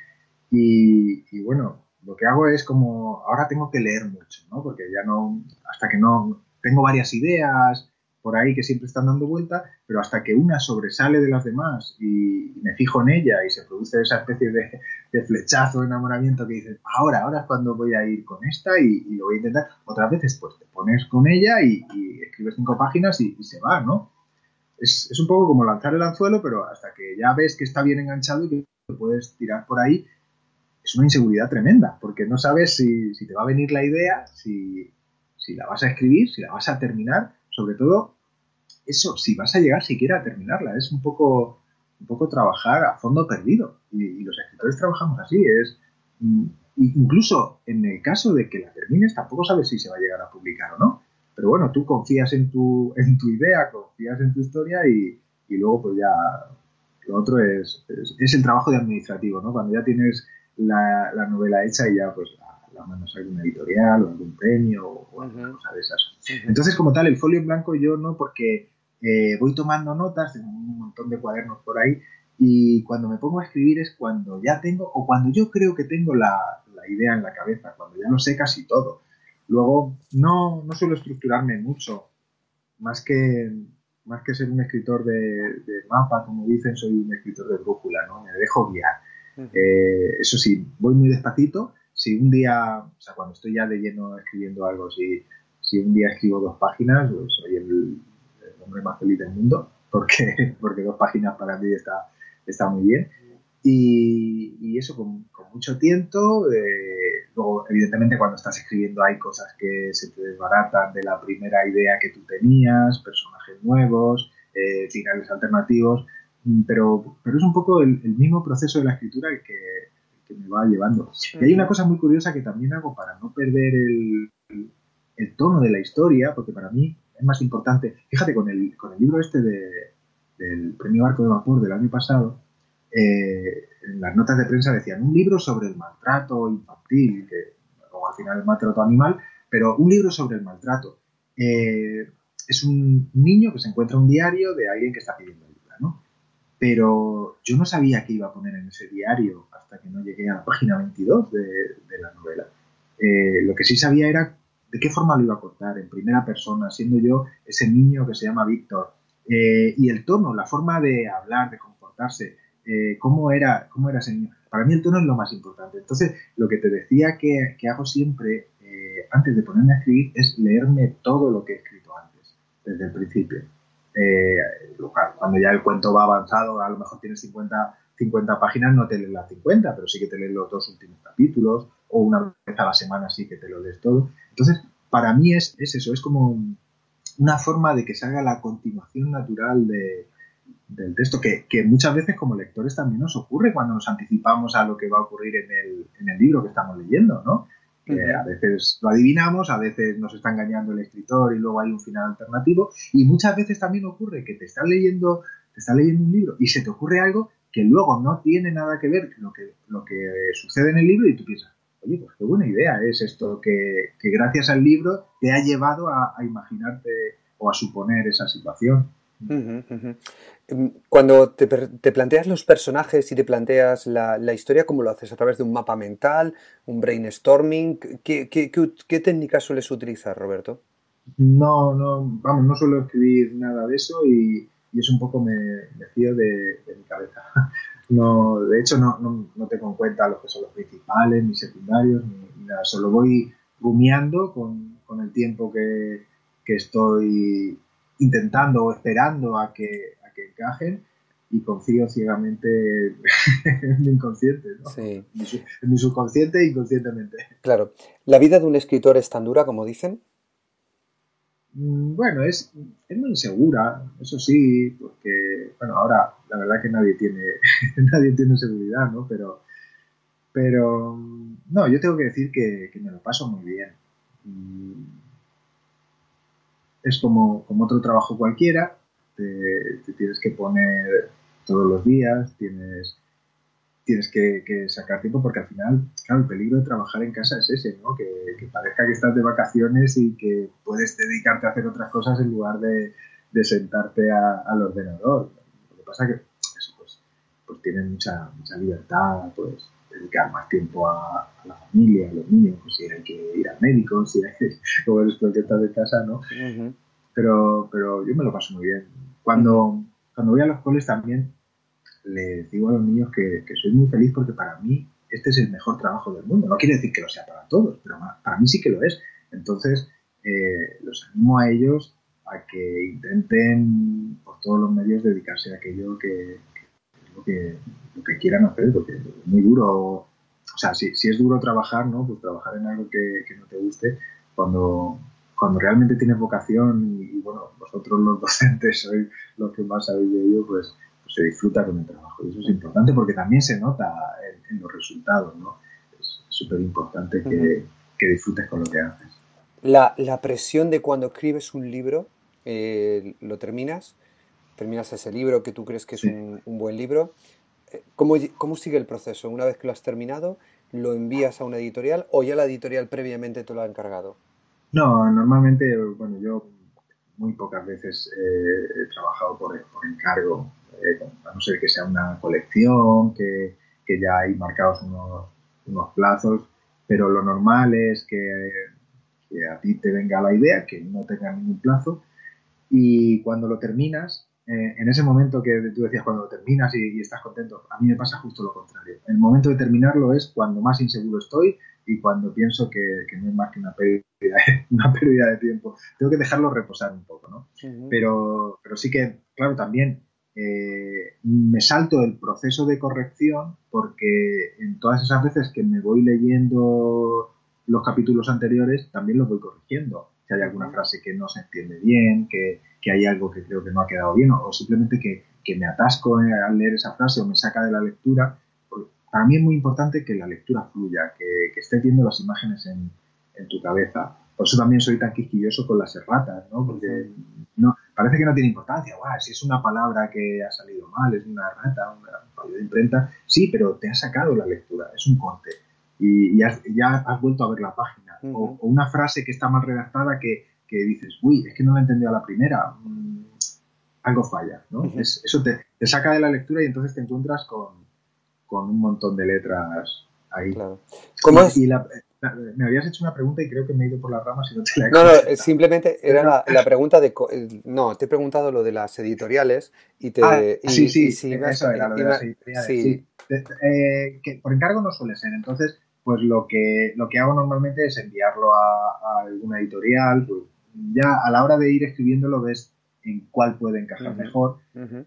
y, bueno, lo que hago es como, ahora tengo que leer mucho, ¿no? Porque ya no, hasta que no, tengo varias ideas, por ahí que siempre están dando vuelta, pero hasta que una sobresale de las demás y, me fijo en ella y se produce esa especie de, de, flechazo, enamoramiento que dices, ahora, ahora es cuando voy a ir con esta y, lo voy a intentar. Otras veces, pues te pones con ella y, escribes cinco páginas y, se va, ¿no? Es, un poco como lanzar el anzuelo, pero hasta que ya ves que está bien enganchado y que puedes tirar por ahí, es una inseguridad tremenda, porque no sabes si, te va a venir la idea, si, si la vas a escribir, si la vas a terminar, sobre todo eso, si vas a llegar siquiera a terminarla, es un poco, un poco trabajar a fondo perdido. Y, los escritores trabajamos así, es mm, incluso en el caso de que la termines, tampoco sabes si se va a llegar a publicar o no. Pero bueno, tú confías en tu, [laughs] en tu idea, confías en tu historia y, luego pues ya lo otro es, es, el trabajo de administrativo, ¿no? Cuando ya tienes la, novela hecha y ya pues la, mandas a alguna editorial o algún premio o alguna cosa de esas. Entonces, como tal, el folio en blanco yo no, porque eh, voy tomando notas, tengo un montón de cuadernos por ahí, y cuando me pongo a escribir es cuando ya tengo, o cuando yo creo que tengo la, idea en la cabeza, cuando ya no sé casi todo. Luego, no, no suelo estructurarme mucho, más que, más que ser un escritor de, mapa, como dicen, soy un escritor de brújula, ¿no? Me dejo guiar. Eh, eso sí, voy muy despacito. Si un día, o sea, cuando estoy ya de lleno escribiendo algo, si, si un día escribo dos páginas, pues soy el, hombre más feliz del mundo, [laughs] porque, porque dos páginas para mí está, está muy bien. Y, eso con, mucho tiento. Eh, luego, evidentemente, cuando estás escribiendo hay cosas que se te desbaratan de la primera idea que tú tenías, personajes nuevos, eh, finales alternativos, mm, pero, pero es un poco el, mismo proceso de la escritura el que, que me va llevando. Y hay una cosa muy curiosa que también hago para no perder el, el tono de la historia, porque para mí es más importante. Fíjate, con el, con el libro este del premio Barco de Vapor del año pasado, eh, en las notas de prensa decían un libro sobre el maltrato infantil, que luego al final el maltrato animal, pero un libro sobre el maltrato. Eh, es un niño que se encuentra un diario de alguien que está pidiendo ayuda, ¿no? pero yo no sabía qué iba a poner en ese diario hasta que no llegué a la página 22 de, la novela. Eh, lo que sí sabía era de qué forma lo iba a contar, en primera persona, siendo yo ese niño que se llama Víctor. Eh, y el tono, la forma de hablar, de comportarse, eh, cómo, era, cómo era ese niño. Para mí el tono es lo más importante. Entonces, lo que te decía que, que hago siempre, antes de ponerme a escribir, es leerme todo lo que he escrito antes, desde el principio. Eh, cuando ya el cuento va avanzado, a lo mejor tienes 50, 50 páginas, no te lees las 50, pero sí que te lees los dos últimos capítulos, o una vez a la semana sí que te lo lees todo. Entonces, para mí es, eso, es como una forma de que salga la continuación natural del texto, que, muchas veces como lectores también nos ocurre cuando nos anticipamos a lo que va a ocurrir en el, en el libro que estamos leyendo, ¿no? a veces lo adivinamos, a veces nos está engañando el escritor y luego hay un final alternativo. Y muchas veces también ocurre que te estás leyendo, te estás leyendo un libro y se te ocurre algo que luego no tiene nada que ver con lo que, lo que sucede en el libro y tú piensas, oye, pues qué buena idea es esto que, gracias al libro te ha llevado a imaginarte o a suponer esa situación. Em, cuando te, planteas los personajes y te planteas la, historia, ¿cómo lo haces? ¿A través de un mapa mental, un brainstorming? ¿Qué, qué, técnicas sueles utilizar, Roberto? No, no, vamos, no suelo escribir nada de eso y, es un poco me, me fío de, mi cabeza. No, de hecho, no, no, tengo en cuenta los que son los principales, ni secundarios, ni, nada. Solo voy rumiando con, con el tiempo que, que estoy intentando o esperando a que, a que encajen y confío ciegamente [laughs] en mi inconsciente, ¿no? Sí. En, mi, subconsciente e inconscientemente. Claro. ¿La vida de un escritor es tan dura como dicen? Mm, bueno, es, es muy insegura, eso sí, porque, bueno, ahora la verdad que nadie tiene, [laughs] nadie tiene seguridad, ¿no? Pero, pero, no, yo tengo que decir que, me lo paso muy bien es como, como otro trabajo cualquiera, te, tienes que poner todos los días, tienes, tienes que, sacar tiempo porque al final, claro, el peligro de trabajar en casa es ese, ¿no? Que, parezca que estás de vacaciones y que puedes dedicarte a hacer otras cosas en lugar de, sentarte al ordenador. Lo que pasa es que eso, pues, pues tienes mucha, mucha libertad, pues dedicar más tiempo a, la familia, a los niños, pues si hay que ir al médico, si hay que, [laughs] como eres que estás de casa, ¿no? pero, pero yo me lo paso muy bien. Cuando, cuando voy a los coles también les digo a los niños que, que, soy muy feliz porque para mí este es el mejor trabajo del mundo. No quiere decir que lo sea para todos, pero para mí sí que lo es. Entonces, eh, los animo a ellos a que intenten por todos los medios dedicarse a aquello que, lo que, lo que quieran hacer, porque es muy duro, o sea, si, si es duro trabajar, ¿no? Pues trabajar en algo que, que, no te guste, cuando, cuando realmente tienes vocación y, bueno, vosotros los [laughs] docentes sois los que más sabéis de ello, pues, se disfruta con el trabajo. Y eso es importante porque también se nota en, los resultados, ¿no? Es súper importante que, que, disfrutes con lo que haces. La, la presión de cuando escribes un libro, eh, lo terminas, terminas ese libro que tú crees que es un, buen libro. Eh, ¿Cómo, ¿Cómo, sigue el proceso? Una vez que lo has terminado, ¿lo envías a una editorial o ya la editorial previamente te lo ha encargado? No, normalmente, bueno, yo muy pocas veces eh, he trabajado por, encargo, eh, a no ser que sea una colección, que, ya hay marcados unos, unos, plazos, pero lo normal es que, a ti te venga la idea, que no tenga ningún plazo, y cuando lo terminas, eh, en ese momento que tú decías cuando lo terminas y, estás contento, a mí me pasa justo lo contrario. El momento de terminarlo es cuando más inseguro estoy y cuando pienso que, no es más que una pérdida, [laughs] una pérdida de tiempo. Tengo que dejarlo reposar un poco, ¿no? pero, pero sí que, claro, también eh, me salto el proceso de corrección porque en todas esas veces que me voy leyendo los capítulos anteriores, también los voy corrigiendo. Si hay alguna frase que no se entiende bien, que, que hay algo que creo que no ha quedado bien, o, simplemente que, que, me atasco al leer esa frase o me saca de la lectura, para mí es muy importante que la lectura fluya, que, que estés viendo las imágenes en, en, tu cabeza. Por eso también soy tan quisquilloso con las erratas, ¿no? Porque no, parece que no tiene importancia. si es una palabra que ha salido mal, es una errata, un fallo de imprenta, sí, pero te ha sacado la lectura, es un corte. Y, ya has vuelto a ver la página. o, una frase que está mal redactada que, que, dices, uy, es que no la he entendido a la primera. Mm, algo falla, ¿no? eso te, te saca de la lectura y entonces te encuentras con, con un montón de letras ahí. Claro. ¿Cómo es? Me habías hecho una pregunta y creo que me he ido por las ramas y no te la he No, no, simplemente era la, pregunta de... No, te he preguntado lo de las editoriales y te... Ah, sí, sí, eso era lo de las editoriales. Sí. Eh, que por encargo no suele ser, entonces pues lo que, lo que hago normalmente es enviarlo a, alguna editorial, pues ya a la hora de ir escribiéndolo ves en cuál puede encajar mejor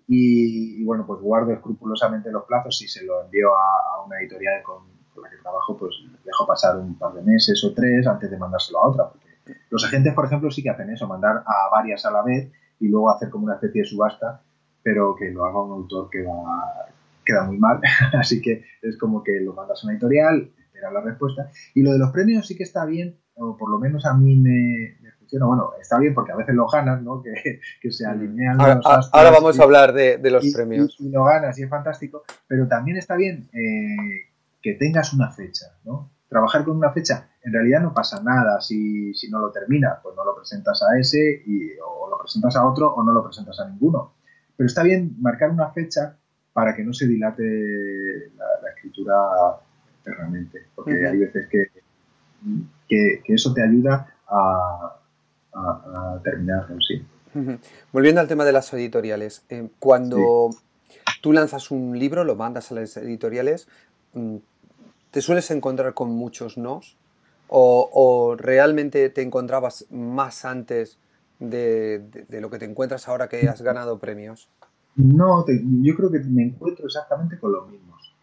y, bueno, pues guardo escrupulosamente los plazos y se lo envío a, una editorial con, la que trabajo, pues dejo pasar un par de meses o tres antes de mandárselo a otra. Porque los agentes, por ejemplo, sí que hacen eso, mandar a varias a la vez y luego hacer como una especie de subasta, pero que lo haga un autor que queda muy mal, [laughs] así que es como que lo mandas a una editorial, era la respuesta. Y lo de los premios sí que está bien, o por lo menos a mí me, funciona. Bueno, está bien porque a veces lo ganas, ¿no? [laughs] Que, que se alinean ahora, los Ahora vamos a hablar de, los premios. Y, lo ganas y es fantástico, pero también está bien eh, que tengas una fecha, ¿no? Trabajar con una fecha, en realidad no pasa nada si, si no lo terminas, pues no lo presentas a ese y, o lo presentas a otro o no lo presentas a ninguno. Pero está bien marcar una fecha para que no se dilate la escritura realmente, porque hay veces que, que, eso te ayuda a, a, terminarlo, sí. Volviendo al tema de las editoriales, eh, cuando tú lanzas un libro, lo mandas a las editoriales, mm, ¿te sueles encontrar con muchos nos? ¿O, realmente te encontrabas más antes de, lo que te encuentras ahora que has ganado premios? No, yo creo que me encuentro exactamente con los mismos.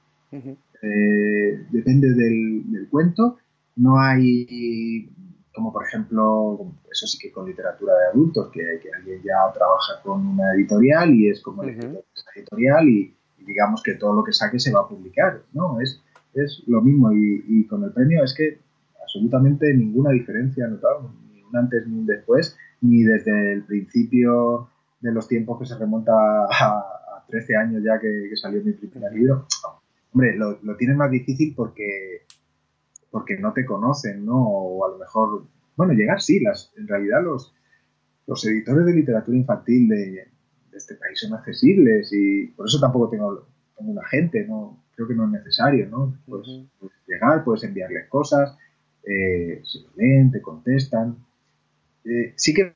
Eh, depende del, cuento. No hay, como por ejemplo, eso sí que con literatura de adultos, que, alguien ya trabaja con una editorial y es como el editorial y, digamos que todo lo que saque se va a publicar. No, es, es lo mismo y, con el premio es que absolutamente ninguna diferencia notado, ni un antes ni un después, ni desde el principio de los tiempos que se remonta a, 13 años ya que, que salió mi primer libro. Hombre, lo, lo tienes más difícil porque, porque no te conocen, ¿no? O a lo mejor, bueno, llegar sí, las, en realidad los, los editores de literatura infantil de, este país son accesibles y por eso tampoco tengo, un agente, ¿no? Creo que no es necesario, ¿no? Pues, puedes llegar, puedes enviarles cosas, eh, se lo leen, te contestan. Eh, sí que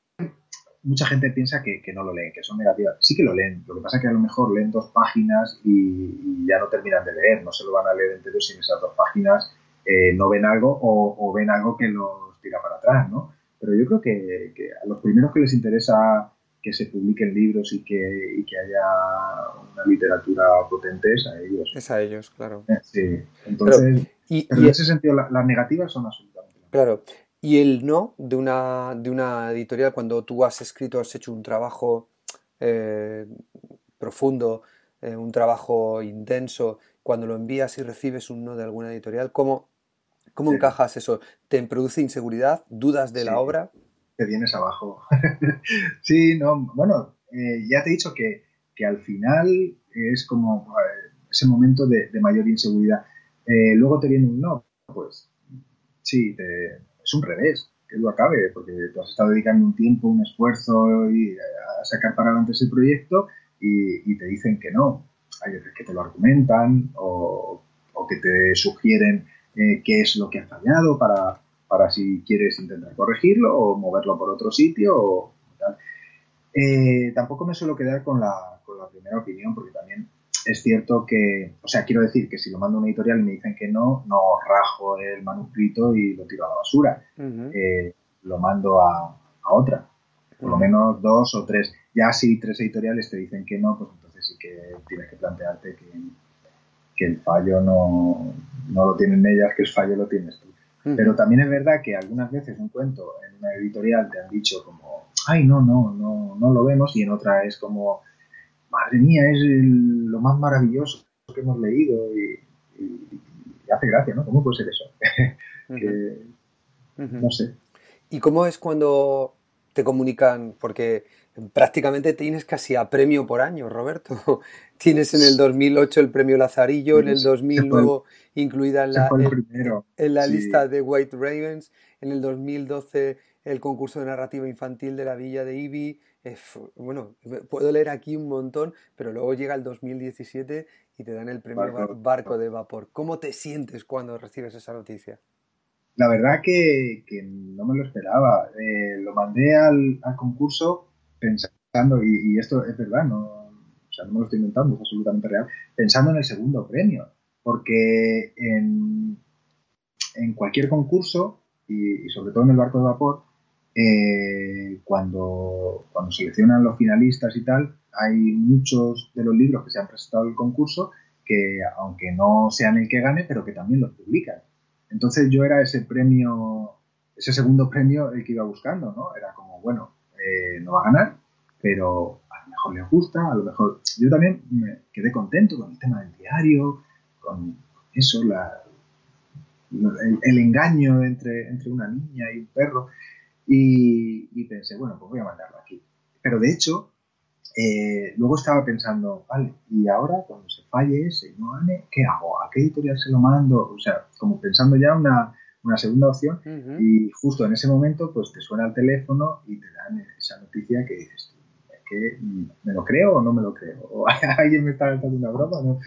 mucha gente piensa que, no lo leen, que son negativas. Sí que lo leen. Lo que pasa es que a lo mejor leen dos páginas y, ya no terminan de leer. No se lo van a leer entero si en esas dos páginas eh, no ven algo o, ven algo que los tira para atrás, ¿no? Pero yo creo que, a los primeros que les interesa que se publiquen libros y que, que haya una literatura potente es a ellos. Es a ellos, claro. Eh, sí. Entonces, y, en ese sentido, las negativas son absolutamente. Claro. Y el no de una, de una editorial, cuando tú has escrito, has hecho un trabajo eh, profundo, eh, un trabajo intenso, cuando lo envías y recibes un no de alguna editorial, ¿cómo, cómo encajas eso? ¿Te produce inseguridad? ¿Dudas de la obra? Te vienes abajo. [laughs] sí, no, bueno, eh, ya te he dicho que, que, al final es como ese momento de, mayor inseguridad. luego te viene un no, pues sí, es un revés, que lo acabe, porque tú has estado dedicando un tiempo, un esfuerzo a sacar para adelante ese proyecto y, te dicen que no. Hay veces que te lo argumentan o, que te sugieren eh, qué es lo que ha fallado para, para si quieres intentar corregirlo o moverlo por otro sitio o tal. Eh, tampoco me suelo quedar con la, con la primera opinión porque también es cierto que, o sea, quiero decir que si lo mando a una editorial y me dicen que no, no rajo el manuscrito y lo tiro a la basura. Eh, lo mando a, otra. Por lo menos dos o tres. Ya si tres editoriales te dicen que no, pues entonces sí que tienes que plantearte que, que el fallo no, no, lo tienen ellas, que el fallo lo tienes tú. Pero también es verdad que algunas veces un cuento en una editorial te han dicho como, ay, no, no, no, no lo vemos, y en otra es como, madre mía, es lo más maravilloso que hemos leído y, hace gracia, ¿no? ¿Cómo puede ser eso? [laughs] No sé. ¿Y cómo es cuando te comunican? Porque prácticamente tienes casi a premio por año, Roberto. [laughs] Tienes en el 2008 el premio Lazarillo, en el 2000 luego incluida en la, en, la lista de White Ravens, en el 2012 el concurso de narrativa infantil de la Villa de Ibi, bueno, puedo leer aquí un montón, pero luego llega el 2017 y te dan el premio barco, de vapor. ¿Cómo te sientes cuando recibes esa noticia? La verdad que, no me lo esperaba. Eh, lo mandé al, concurso pensando, y, esto es verdad, no, o sea, no me lo estoy inventando, es absolutamente real, pensando en el segundo premio. Porque en, en cualquier concurso, y, sobre todo en el barco de vapor, eh, cuando, cuando seleccionan los finalistas y tal, hay muchos de los libros que se han presentado al concurso que, aunque no sean el que gane, pero que también los publican. Entonces yo era ese premio, ese segundo premio el que iba buscando, ¿no? Era como, bueno, eh, no va a ganar, pero a lo mejor le gusta, a lo mejor... Yo también me quedé contento con el tema del diario, con eso, la, el, engaño entre, entre una niña y un perro. Y, pensé, bueno, pues voy a mandarlo aquí. Pero de hecho, eh, luego estaba pensando, vale, y ahora cuando se falle ese ¿qué hago? ¿A qué editorial se lo mando? O sea, como pensando ya una, una segunda opción. Y justo en ese momento, pues te suena el teléfono y te dan esa noticia que dices, ¿es que me lo creo o no me lo creo? [laughs] ¿O alguien me está dando una broma? ¿no?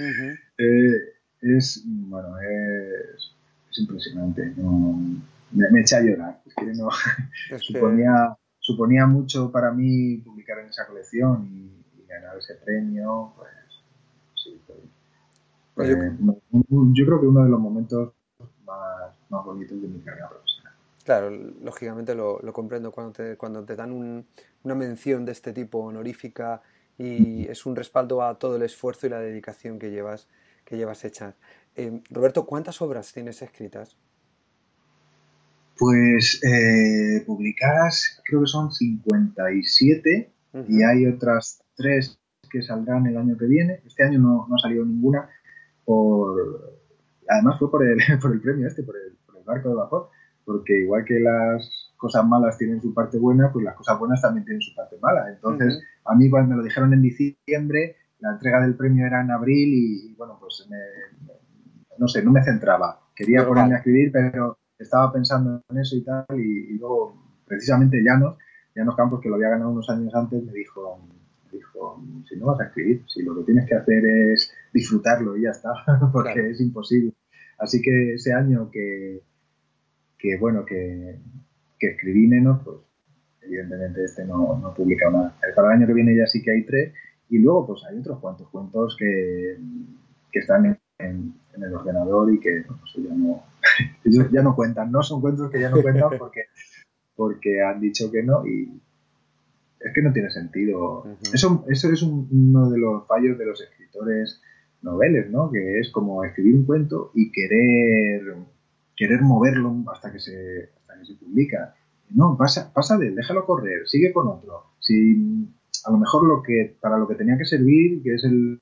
Eh, es, bueno, es es impresionante. me, echa a llorar. Es que no, [laughs] suponía, suponía mucho para mí publicar en esa colección y, ganar ese premio. Pues, sí, pues, yo, creo que uno de los momentos más, bonitos de mi carrera profesional. Claro, lógicamente lo, lo, comprendo cuando te, cuando te dan una mención de este tipo honorífica y es un respaldo a todo el esfuerzo y la dedicación que llevas, que llevas hecha. Eh, Roberto, ¿cuántas obras tienes escritas? Pues eh, publicadas creo que son 57 y hay otras tres que saldrán el año que viene. Este año no, ha salido ninguna por... Además fue por el, [laughs] por el premio este, por el, barco de vapor, porque igual que las cosas malas tienen su parte buena, pues las cosas buenas también tienen su parte mala. Entonces, a mí cuando me lo dijeron en diciembre, la entrega del premio era en abril y, bueno, pues me, no sé, no me centraba. Quería ponerme a escribir, pero estaba pensando en eso y tal, y, luego, precisamente Llanos, Llanos Campos, que lo había ganado unos años antes, me dijo, dijo, si no vas a escribir, si lo que tienes que hacer es disfrutarlo y ya está, [laughs] porque es imposible. Así que ese año que, que bueno, que, que escribí menos, pues evidentemente este no, no publica nada. Para el año que viene ya sí que hay tres, y luego pues hay otros cuantos cuentos que, que están en, en, el ordenador y que ya, no, [laughs] ellos ya no cuentan, no son cuentos que ya no cuentan [laughs] porque, porque han dicho que no y es que no tiene sentido. Eso, eso es uno de los fallos de los escritores noveles, ¿no? Que es como escribir un cuento y querer, querer moverlo hasta que se, hasta que se publica. No, pasa, pasa de él, déjalo correr, sigue con otro. Si a lo mejor lo que, para lo que tenía que servir, que es el,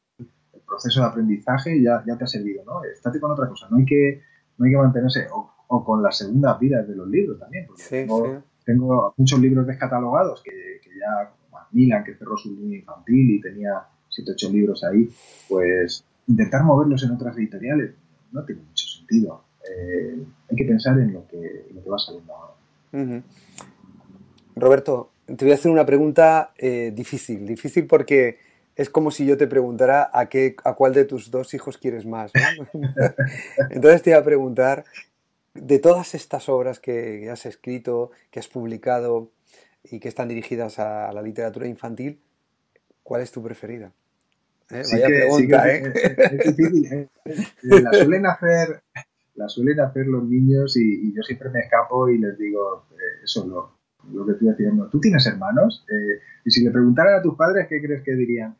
proceso de aprendizaje ya, ya te ha servido, ¿no? Estate con otra cosa, no hay que, no hay que mantenerse, o, con las segundas vidas de los libros también, porque tengo, muchos libros descatalogados que, que ya, como Milan, que cerró su línea infantil y tenía 7, 8 libros ahí, pues intentar moverlos en otras editoriales no tiene mucho sentido. Eh, hay que pensar en lo que, lo que va saliendo ahora. Roberto, te voy a hacer una pregunta eh, difícil, difícil porque es como si yo te preguntara a, qué, a cuál de tus dos hijos quieres más. [laughs] Entonces te voy a preguntar, de todas estas obras que has escrito, que has publicado y que están dirigidas a la literatura infantil, ¿cuál es tu preferida? ¿Eh? Vaya pregunta, ¿eh? Es, difícil, [laughs] ¿eh? La suelen hacer, la suelen hacer los niños y, yo siempre me escapo y les digo, eh, eso, lo, lo que estoy haciendo. ¿Tú tienes hermanos? Eh, y si le preguntaran a tus padres, ¿qué crees que dirían?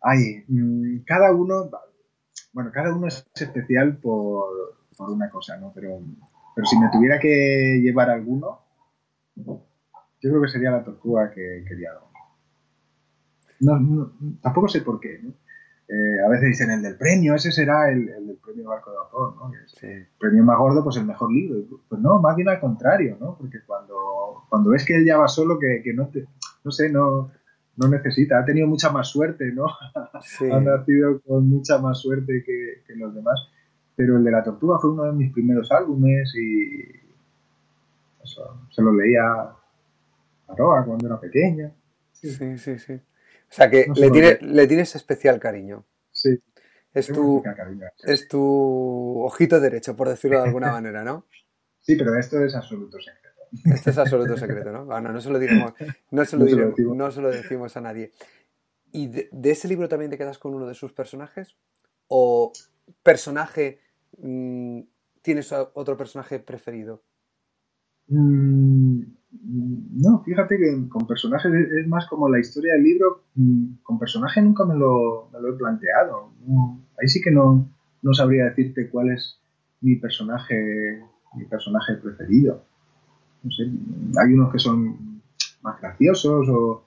Ay, mm, cada uno, bueno, cada uno es especial por, por una cosa, ¿no? Pero, pero si me tuviera que llevar alguno, yo creo que sería la tortuga que quería. No, no, tampoco sé por qué, ¿no? Eh, a veces dicen el del premio, ese será el, del premio Barco de Vapor, ¿no? El premio más gordo, pues el mejor libro. Pues no, más bien al contrario, ¿no? Porque cuando, cuando ves que él ya va solo, que, no te, no sé, no, no necesita, ha tenido mucha más suerte, ¿no? [laughs] ha nacido con mucha más suerte que, los demás. Pero el de la tortuga fue uno de mis primeros álbumes y eso, se lo leía a Roa cuando era pequeña. Sí, sí, sí. O sea que le, tiene, le tienes especial cariño. Sí. Es tu, es tu ojito derecho, por decirlo de alguna [laughs] manera, ¿no? Sí, pero esto es absoluto secreto. Esto es absoluto secreto, ¿no? Bueno, no se lo, diremos, no se lo, diremos, no se lo decimos a nadie. ¿Y de, ese libro también te quedas con uno de sus personajes? ¿O personaje, mm, tienes otro personaje preferido? Mm, no, fíjate que con personajes es más como la historia del libro. Mm, con personaje nunca me lo, he planteado. ahí sí que no, no sabría decirte cuál es mi personaje, mi personaje preferido. No sé, hay unos que son más graciosos o,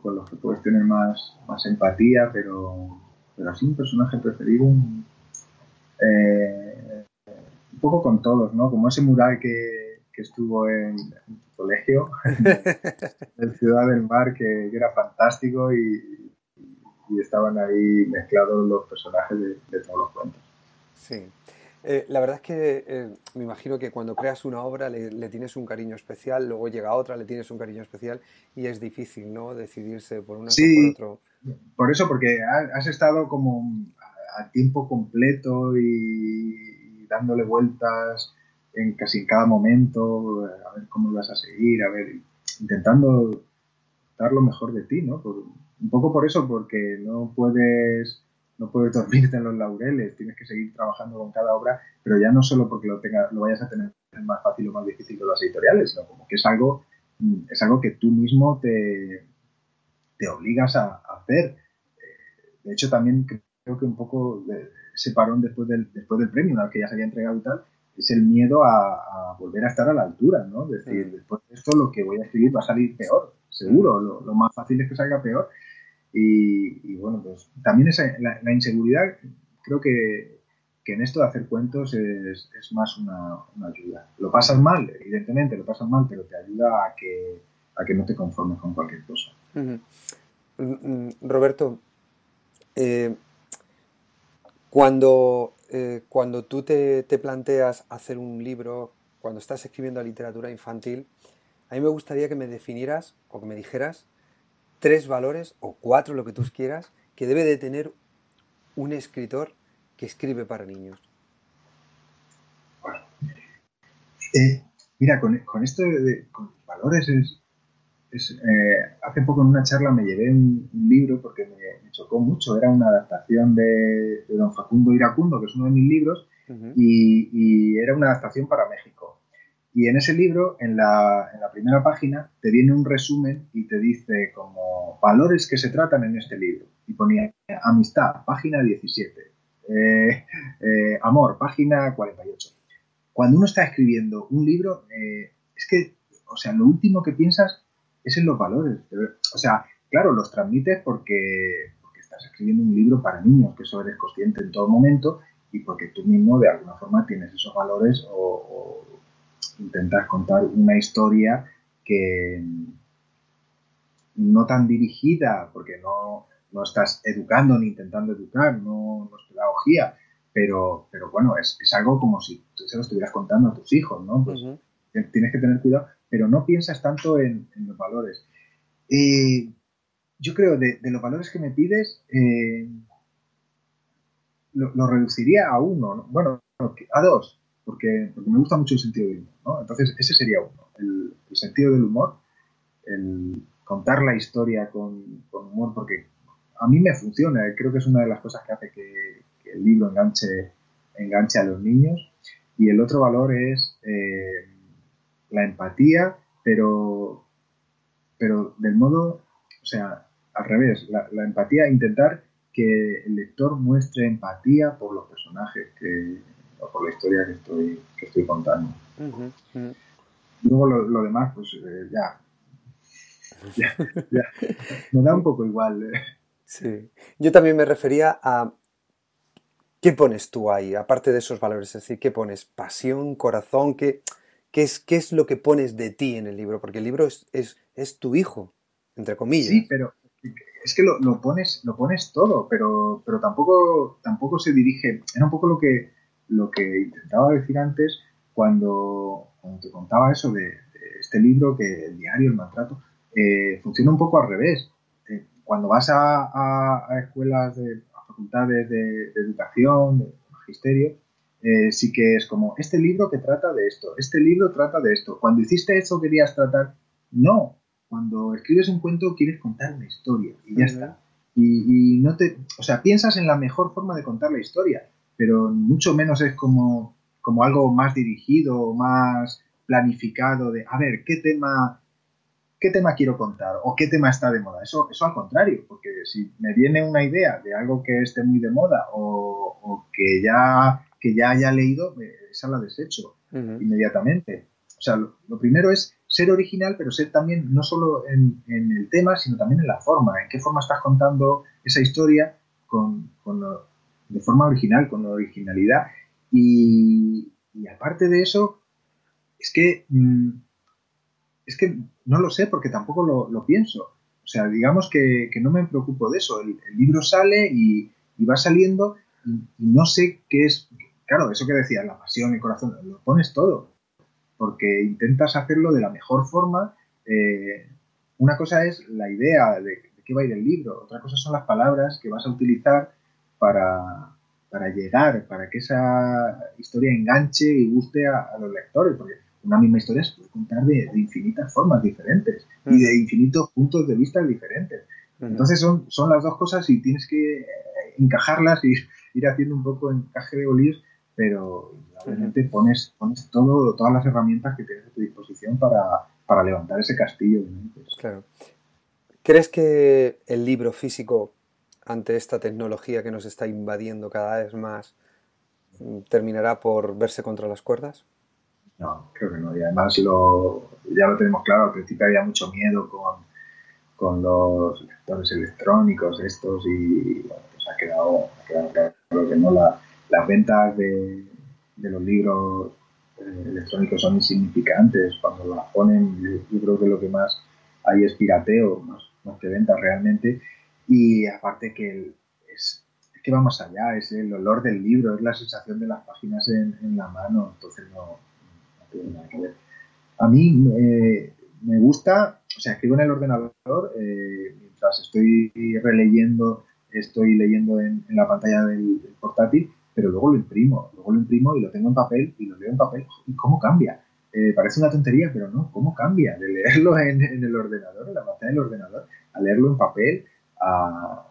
con los que puedes tener más, más empatía, pero, pero así un personaje preferido. Eh, un poco con todos, ¿no? Como ese mural que, que estuvo en, tu colegio, [laughs] en Ciudad del Mar, que, era fantástico y, estaban ahí mezclados los personajes de, todos los cuentos. Sí. Eh, la verdad es que eh, me imagino que cuando creas una obra le, tienes un cariño especial, luego llega otra, le tienes un cariño especial y es difícil, ¿no? Decidirse por una sí, o por otro. Por eso, porque has estado como a tiempo completo y dándole vueltas en casi en cada momento, a ver cómo vas a seguir, a ver, intentando dar lo mejor de ti, ¿no? un poco por eso, porque no puedes, no puedes [laughs] dormirte en los laureles, tienes que seguir trabajando con cada obra, pero ya no solo porque lo, tenga, lo vayas a tener más fácil o más difícil que las editoriales, sino como que es algo, es algo que tú mismo te, te obligas a, hacer. Eh, de hecho, también creo que un poco ese parón después del, después del premio, una que ya se había entregado y tal, es el miedo a, volver a estar a la altura, ¿no? Es decir, después de esto lo que voy a escribir va a salir peor, seguro, lo, más fácil es que salga peor. Y, bueno, pues también esa, la, inseguridad, creo que, en esto de hacer cuentos es, más una, ayuda. Lo pasas mal, evidentemente, lo pasas mal, pero te ayuda a que, a que no te conformes con cualquier cosa. Mm, mm, Roberto, eh, cuando eh, cuando tú te, planteas hacer un libro, cuando estás escribiendo literatura infantil, a mí me gustaría que me definieras o que me dijeras tres valores o cuatro, lo que tú quieras, que debe de tener un escritor que escribe para niños. Eh, mira, con, esto de, valores es, eh, hace poco en una charla me llevé un, libro porque me, chocó mucho. Era una adaptación de, Don Facundo Iracundo, que es uno de mis libros, y, era una adaptación para México. Y en ese libro, en la, primera página, te viene un resumen y te dice como valores que se tratan en este libro. Y ponía amistad, página 17. Eh, eh, amor, página 48. Cuando uno está escribiendo un libro, es que, o sea, lo último que piensas es en los valores. O sea, claro, los transmites porque, estás escribiendo un libro para niños, que eso eres consciente en todo momento y porque tú mismo de alguna forma tienes esos valores o, intentas contar una historia que no tan dirigida, porque no, estás educando ni intentando educar, no, es pedagogía, pero, pero bueno, es, algo como si tú se lo estuvieras contando a tus hijos, ¿no? Pues tienes que tener cuidado pero no piensas tanto en, los valores. Eh, yo creo, de, los valores que me pides, eh, lo, reduciría a uno, bueno, a dos, porque, me gusta mucho el sentido del humor. Entonces, ese sería uno, el, sentido del humor, el contar la historia con, humor, porque a mí me funciona, creo que es una de las cosas que hace que, el libro enganche, enganche a los niños. Y el otro valor es eh, la empatía, pero, pero del modo, o sea, al revés, la, empatía, intentar que el lector muestre empatía por los personajes que, o por la historia que estoy, que estoy contando. Luego lo, demás, pues eh, ya, [laughs] ya, ya, me da un poco igual. Eh. Sí, yo también me refería a ¿Qué pones tú ahí, aparte de esos valores? Es decir, ¿qué pones? Pasión, corazón, ¿qué, ¿Qué es, qué es lo que pones de ti en el libro? Porque el libro es, es, tu hijo, entre comillas. Sí, pero es que lo, lo, pones, lo pones todo, pero, pero tampoco, tampoco se dirige. Era un poco lo que, lo que intentaba decir antes cuando, te contaba eso de, este libro, que el diario, el maltrato. eh, funciona un poco al revés. Eh, cuando vas a, escuelas, de, a facultades de, educación, de magisterio, eh, sí que es como, este libro que trata de esto, este libro trata de esto. Cuando hiciste eso querías tratar... No, cuando escribes un cuento quieres contar una historia y ya está. Y, y, no te, o sea, piensas en la mejor forma de contar la historia, pero mucho menos es como, como algo más dirigido, más planificado de, a ver, ¿qué tema, qué tema quiero contar o qué tema está de moda? Eso, eso al contrario, porque si me viene una idea de algo que esté muy de moda o, que, ya, que ya haya leído, esa la desecho inmediatamente. O sea, lo, primero es ser original, pero ser también no solo en, el tema, sino también en la forma, en qué forma estás contando esa historia con, de forma original, con originalidad. Y, y aparte de eso, es que, mm, es que no lo sé porque tampoco lo, pienso. O sea, digamos que, no me preocupo de eso. El, libro sale y, va saliendo y, no sé qué es. Claro, eso que decías, la pasión, el corazón, lo pones todo. Porque intentas hacerlo de la mejor forma. Eh, una cosa es la idea de, de qué va a ir el libro, otra cosa son las palabras que vas a utilizar para, para llegar, para que esa historia enganche y guste a, a los lectores. Porque una misma historia se puede contar de, infinitas formas diferentes y mm. de infinitos puntos de vista diferentes. Entonces son, son las dos cosas y tienes que eh, encajarlas y [laughs] ir haciendo un poco encaje de olir, pero obviamente pones, pones todo, todas las herramientas que tienes a tu disposición para, levantar ese castillo. Claro. ¿Crees que el libro físico, ante esta tecnología que nos está invadiendo cada vez más, terminará por verse contra las cuerdas? No, creo que no. Y además lo, ya lo tenemos claro, al principio había mucho miedo con, con los lectores electrónicos estos y bueno, pues ha quedado, ha quedado claro que no. La, las ventas de, de los libros eh, electrónicos son insignificantes. Cuando las ponen, yo, creo que lo que más hay es pirateo, más, más que ventas realmente. Y aparte que es, es, que va más allá, es el olor del libro, es la sensación de las páginas en, en la mano, entonces no, a mí me gusta, o sea, escribo en el ordenador, eh, mientras estoy releyendo, estoy leyendo en, la pantalla del, portátil, pero luego lo imprimo, luego lo imprimo y lo tengo en papel y lo leo en papel. ¿Y cómo cambia? Eh, parece una tontería, pero no, ¿cómo cambia? De leerlo [laughs] en, el ordenador, en la pantalla del ordenador, a leerlo en papel, a,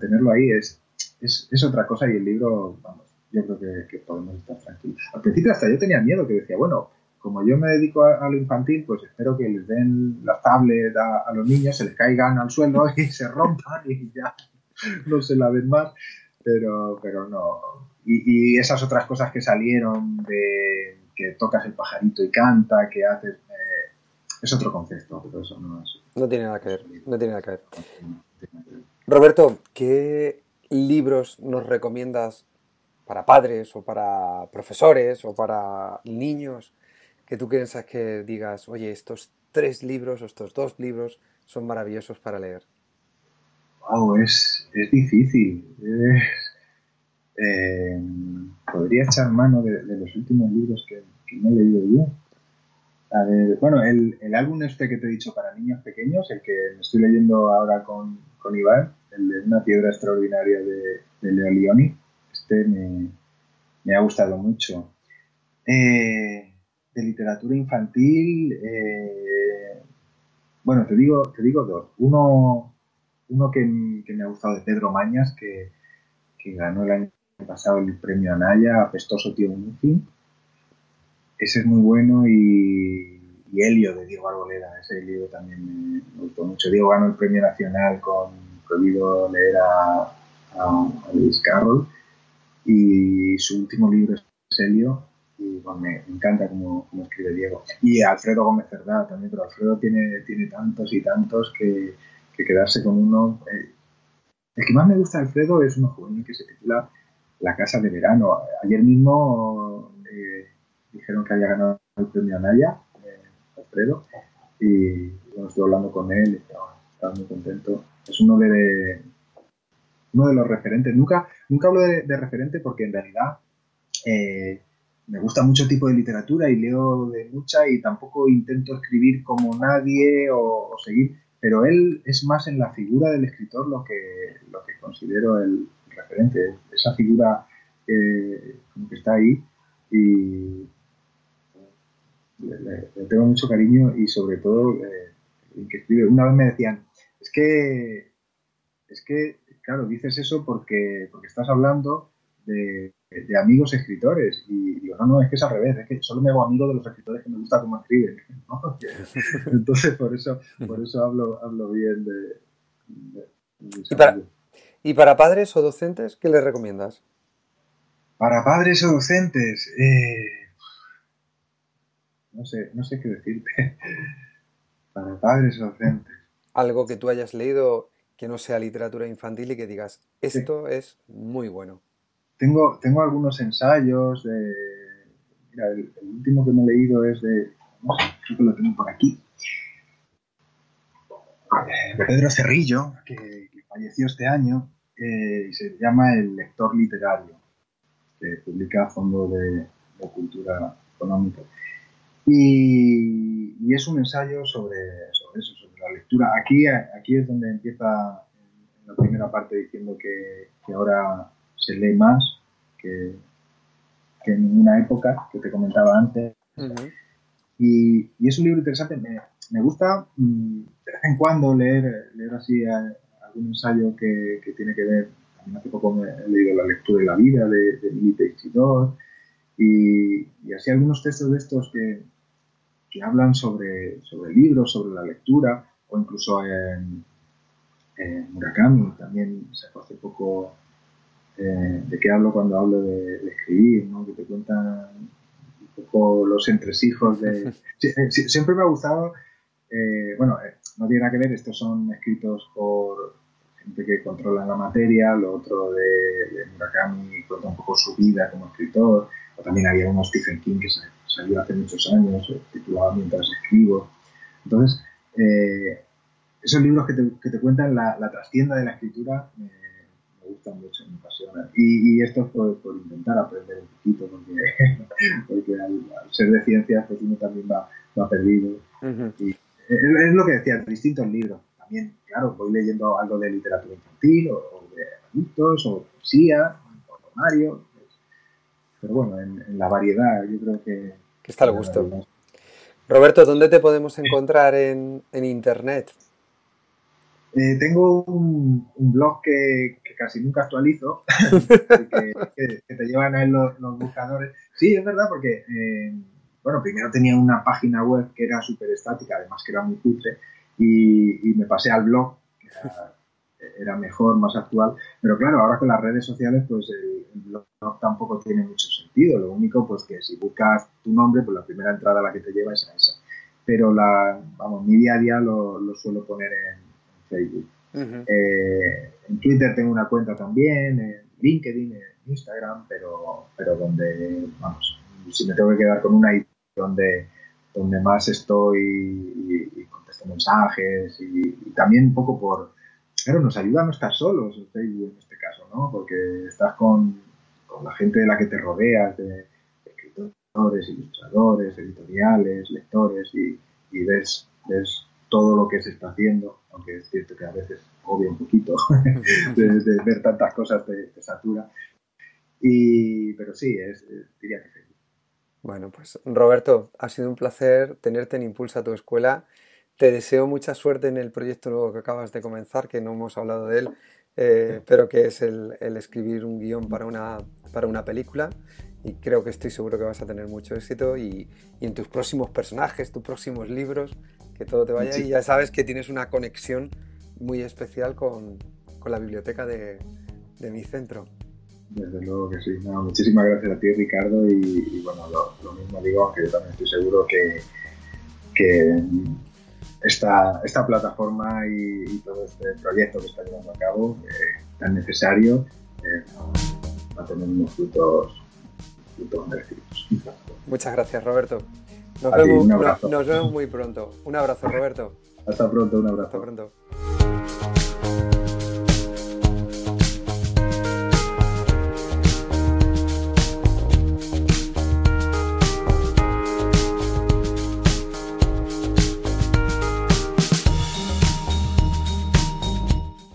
tenerlo ahí, es, es, otra cosa y el libro, vamos, yo creo que, podemos estar tranquilos. Al principio hasta yo tenía miedo, que decía, bueno, como yo me dedico a, lo infantil, pues espero que les den las tablets a, los niños, se les caigan al suelo [laughs] y se rompan y ya no se la ven más, pero, pero no. Y, esas otras cosas que salieron de que tocas el pajarito y canta, que haces... Eh, es otro concepto, pero eso no es... No tiene nada que ver, no tiene nada que ver. Roberto, ¿qué libros nos recomiendas para padres o para profesores o para niños que tú piensas que digas, oye, estos tres libros o estos dos libros son maravillosos para leer? Wow, es, es difícil. Eh, podría echar mano de, los últimos libros que, que, me he leído yo. Bueno, el, el, álbum este que te he dicho para niños pequeños, el que me estoy leyendo ahora con, con Iván, el de Una piedra extraordinaria de, de Leo Leoni, este me, ha gustado mucho. Eh, de literatura infantil, eh, bueno, te digo, te digo dos. Uno, uno que, me ha gustado de Pedro Mañas, que, ganó el año pasado el premio Anaya, Apestoso Tío Muffin. Ese es muy bueno y, y Helio de Diego Arboleda, ese libro también me, gustó mucho. Diego ganó el premio nacional con Prohibido leer a, a, Luis Carroll y su último libro es Helio y me, encanta cómo, escribe Diego. Y Alfredo Gómez Cerdá también, pero Alfredo tiene, tiene tantos y tantos que, quedarse con uno. Eh, el que más me gusta Alfredo es uno juvenil que se titula La Casa de Verano. Ayer mismo eh, dijeron que había ganado el premio Anaya, eh, Alfredo, y bueno, estoy hablando con él, estaba, estaba muy contento. Es uno de, uno de los referentes. Nunca, nunca hablo de, referente porque en realidad me gusta mucho tipo de literatura y leo de mucha y tampoco intento escribir como nadie o, seguir, pero él es más en la figura del escritor lo que, lo que considero el referente, esa figura que está ahí y le, tengo mucho cariño y sobre todo eh, que escribe. Una vez me decían, es que, es que, claro, dices eso porque, porque estás hablando de, amigos escritores. Y digo, no, no, es que es al revés, es que solo me hago amigo de los escritores que me gusta cómo escriben. [laughs] [laughs] Entonces, por eso, por eso hablo, hablo bien de... ¿Y, para, padres o docentes, qué les recomiendas? Para padres o docentes, eh, no sé, no sé qué decirte. [laughs] para padres o docentes. Algo que tú hayas leído que no sea literatura infantil y que digas, esto es muy bueno. Tengo, tengo algunos ensayos de... Mira, el, último que me he leído es de... Creo que lo tengo por aquí. Pedro Cerrillo, que, falleció este año, eh, y se llama El lector literario, que publica Fondo de, Cultura Económica. Y, es un ensayo sobre, sobre, eso, sobre la lectura. Aquí, aquí es donde empieza la primera parte diciendo que, que ahora se lee más que, en ninguna época, que te comentaba antes. y, es un libro interesante. Me, gusta mm, de vez en cuando leer, leer así algún ensayo que, tiene que ver. Hace poco me he leído La lectura de la vida de, de Milite y, y así algunos textos de estos que, que hablan sobre, sobre libros, sobre la lectura, o incluso en, Murakami también sacó hace poco eh, de qué hablo cuando hablo de, escribir, ¿no? que te cuentan un poco los entresijos de... [laughs] Eh, siempre me ha gustado, eh, bueno, no tiene nada que ver, estos son escritos por gente que controla la materia, lo otro de, Murakami cuenta un poco su vida como escritor, o también había uno Stephen King que salió hace muchos años, titulado Mientras escribo. Entonces, esos libros que te, que te cuentan la, la, trastienda de la escritura me gustan mucho, me apasionan. Y, y esto es por, por, intentar aprender un poquito, porque, [laughs] porque al, ser de ciencias, pues uno también va, va perdido. y es, lo que decía, distintos libros. También, claro, voy leyendo algo de literatura infantil, o, de adultos, o poesía, o Mario. Pues, pero bueno, en, la variedad, yo creo que. Que está al gusto. Roberto, ¿dónde te podemos encontrar en, en internet? Eh, tengo un, blog que, casi nunca actualizo, [laughs] que, te llevan a los, los, buscadores. Sí, es verdad, porque, eh, bueno, primero tenía una página web que era súper estática, además que era muy cutre, y, me pasé al blog, que [laughs] era, mejor, más actual, pero claro, ahora con las redes sociales, pues el, blog tampoco tiene mucho sentido. Lo único, pues que si buscas tu nombre, pues la primera entrada a la que te lleva es a esa. Pero la, vamos, mi día a día lo suelo poner en Facebook. Eh, en Twitter tengo una cuenta también, en LinkedIn, en Instagram, pero, pero donde, vamos, si me tengo que quedar con una donde, donde más estoy y, contesto mensajes y, también un poco por, claro, nos ayuda a no estar solos en Facebook en este caso, ¿no? Porque estás con, con la gente de la que te rodeas, de escritores, ilustradores, editoriales, lectores y, y ves, ves todo lo que se está haciendo, aunque es cierto que a veces obvia un poquito [laughs] de, ver tantas cosas de, satura. Y, pero sí, es, diría que sí. Bueno, pues Roberto, ha sido un placer tenerte en Impulsa tu escuela. Te deseo mucha suerte en el proyecto nuevo que acabas de comenzar, que no hemos hablado de él, eh, pero que es el, escribir un guion para una, para una película. Y creo que estoy seguro que vas a tener mucho éxito y, y en tus próximos personajes, tus próximos libros, que todo te vaya y ya sabes que tienes una conexión muy especial con, con la biblioteca de, de, mi centro. Desde luego que sí. muchísimas gracias a ti, Ricardo, y, bueno, lo, mismo digo, aunque yo también estoy seguro que, que esta, esta plataforma y, todo este proyecto que está llevando a cabo, eh, tan necesario, eh, va a tener unos frutos, frutos merecidos. Muchas gracias, Roberto. Nos, vemos, vemos muy pronto. Un abrazo, Roberto. Hasta pronto, un abrazo. Hasta pronto.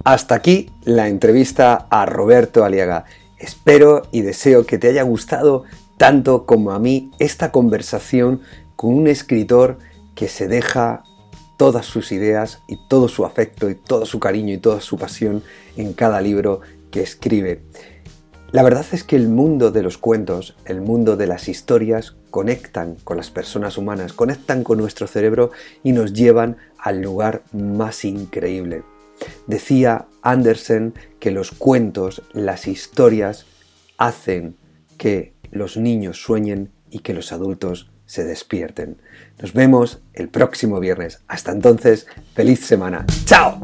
Hasta aquí la entrevista a Roberto Aliaga. Espero y deseo que te haya gustado tanto como a mí esta conversación con un escritor que se deja todas sus ideas y todo su afecto y todo su cariño y toda su pasión en cada libro que escribe. La verdad es que el mundo de los cuentos, el mundo de las historias, conectan con las personas humanas, conectan con nuestro cerebro y nos llevan al lugar más increíble. Decía Andersen que los cuentos, las historias, hacen que los niños sueñen y que los adultos se despierten. Nos vemos el próximo viernes. Hasta entonces, feliz semana. ¡Chao!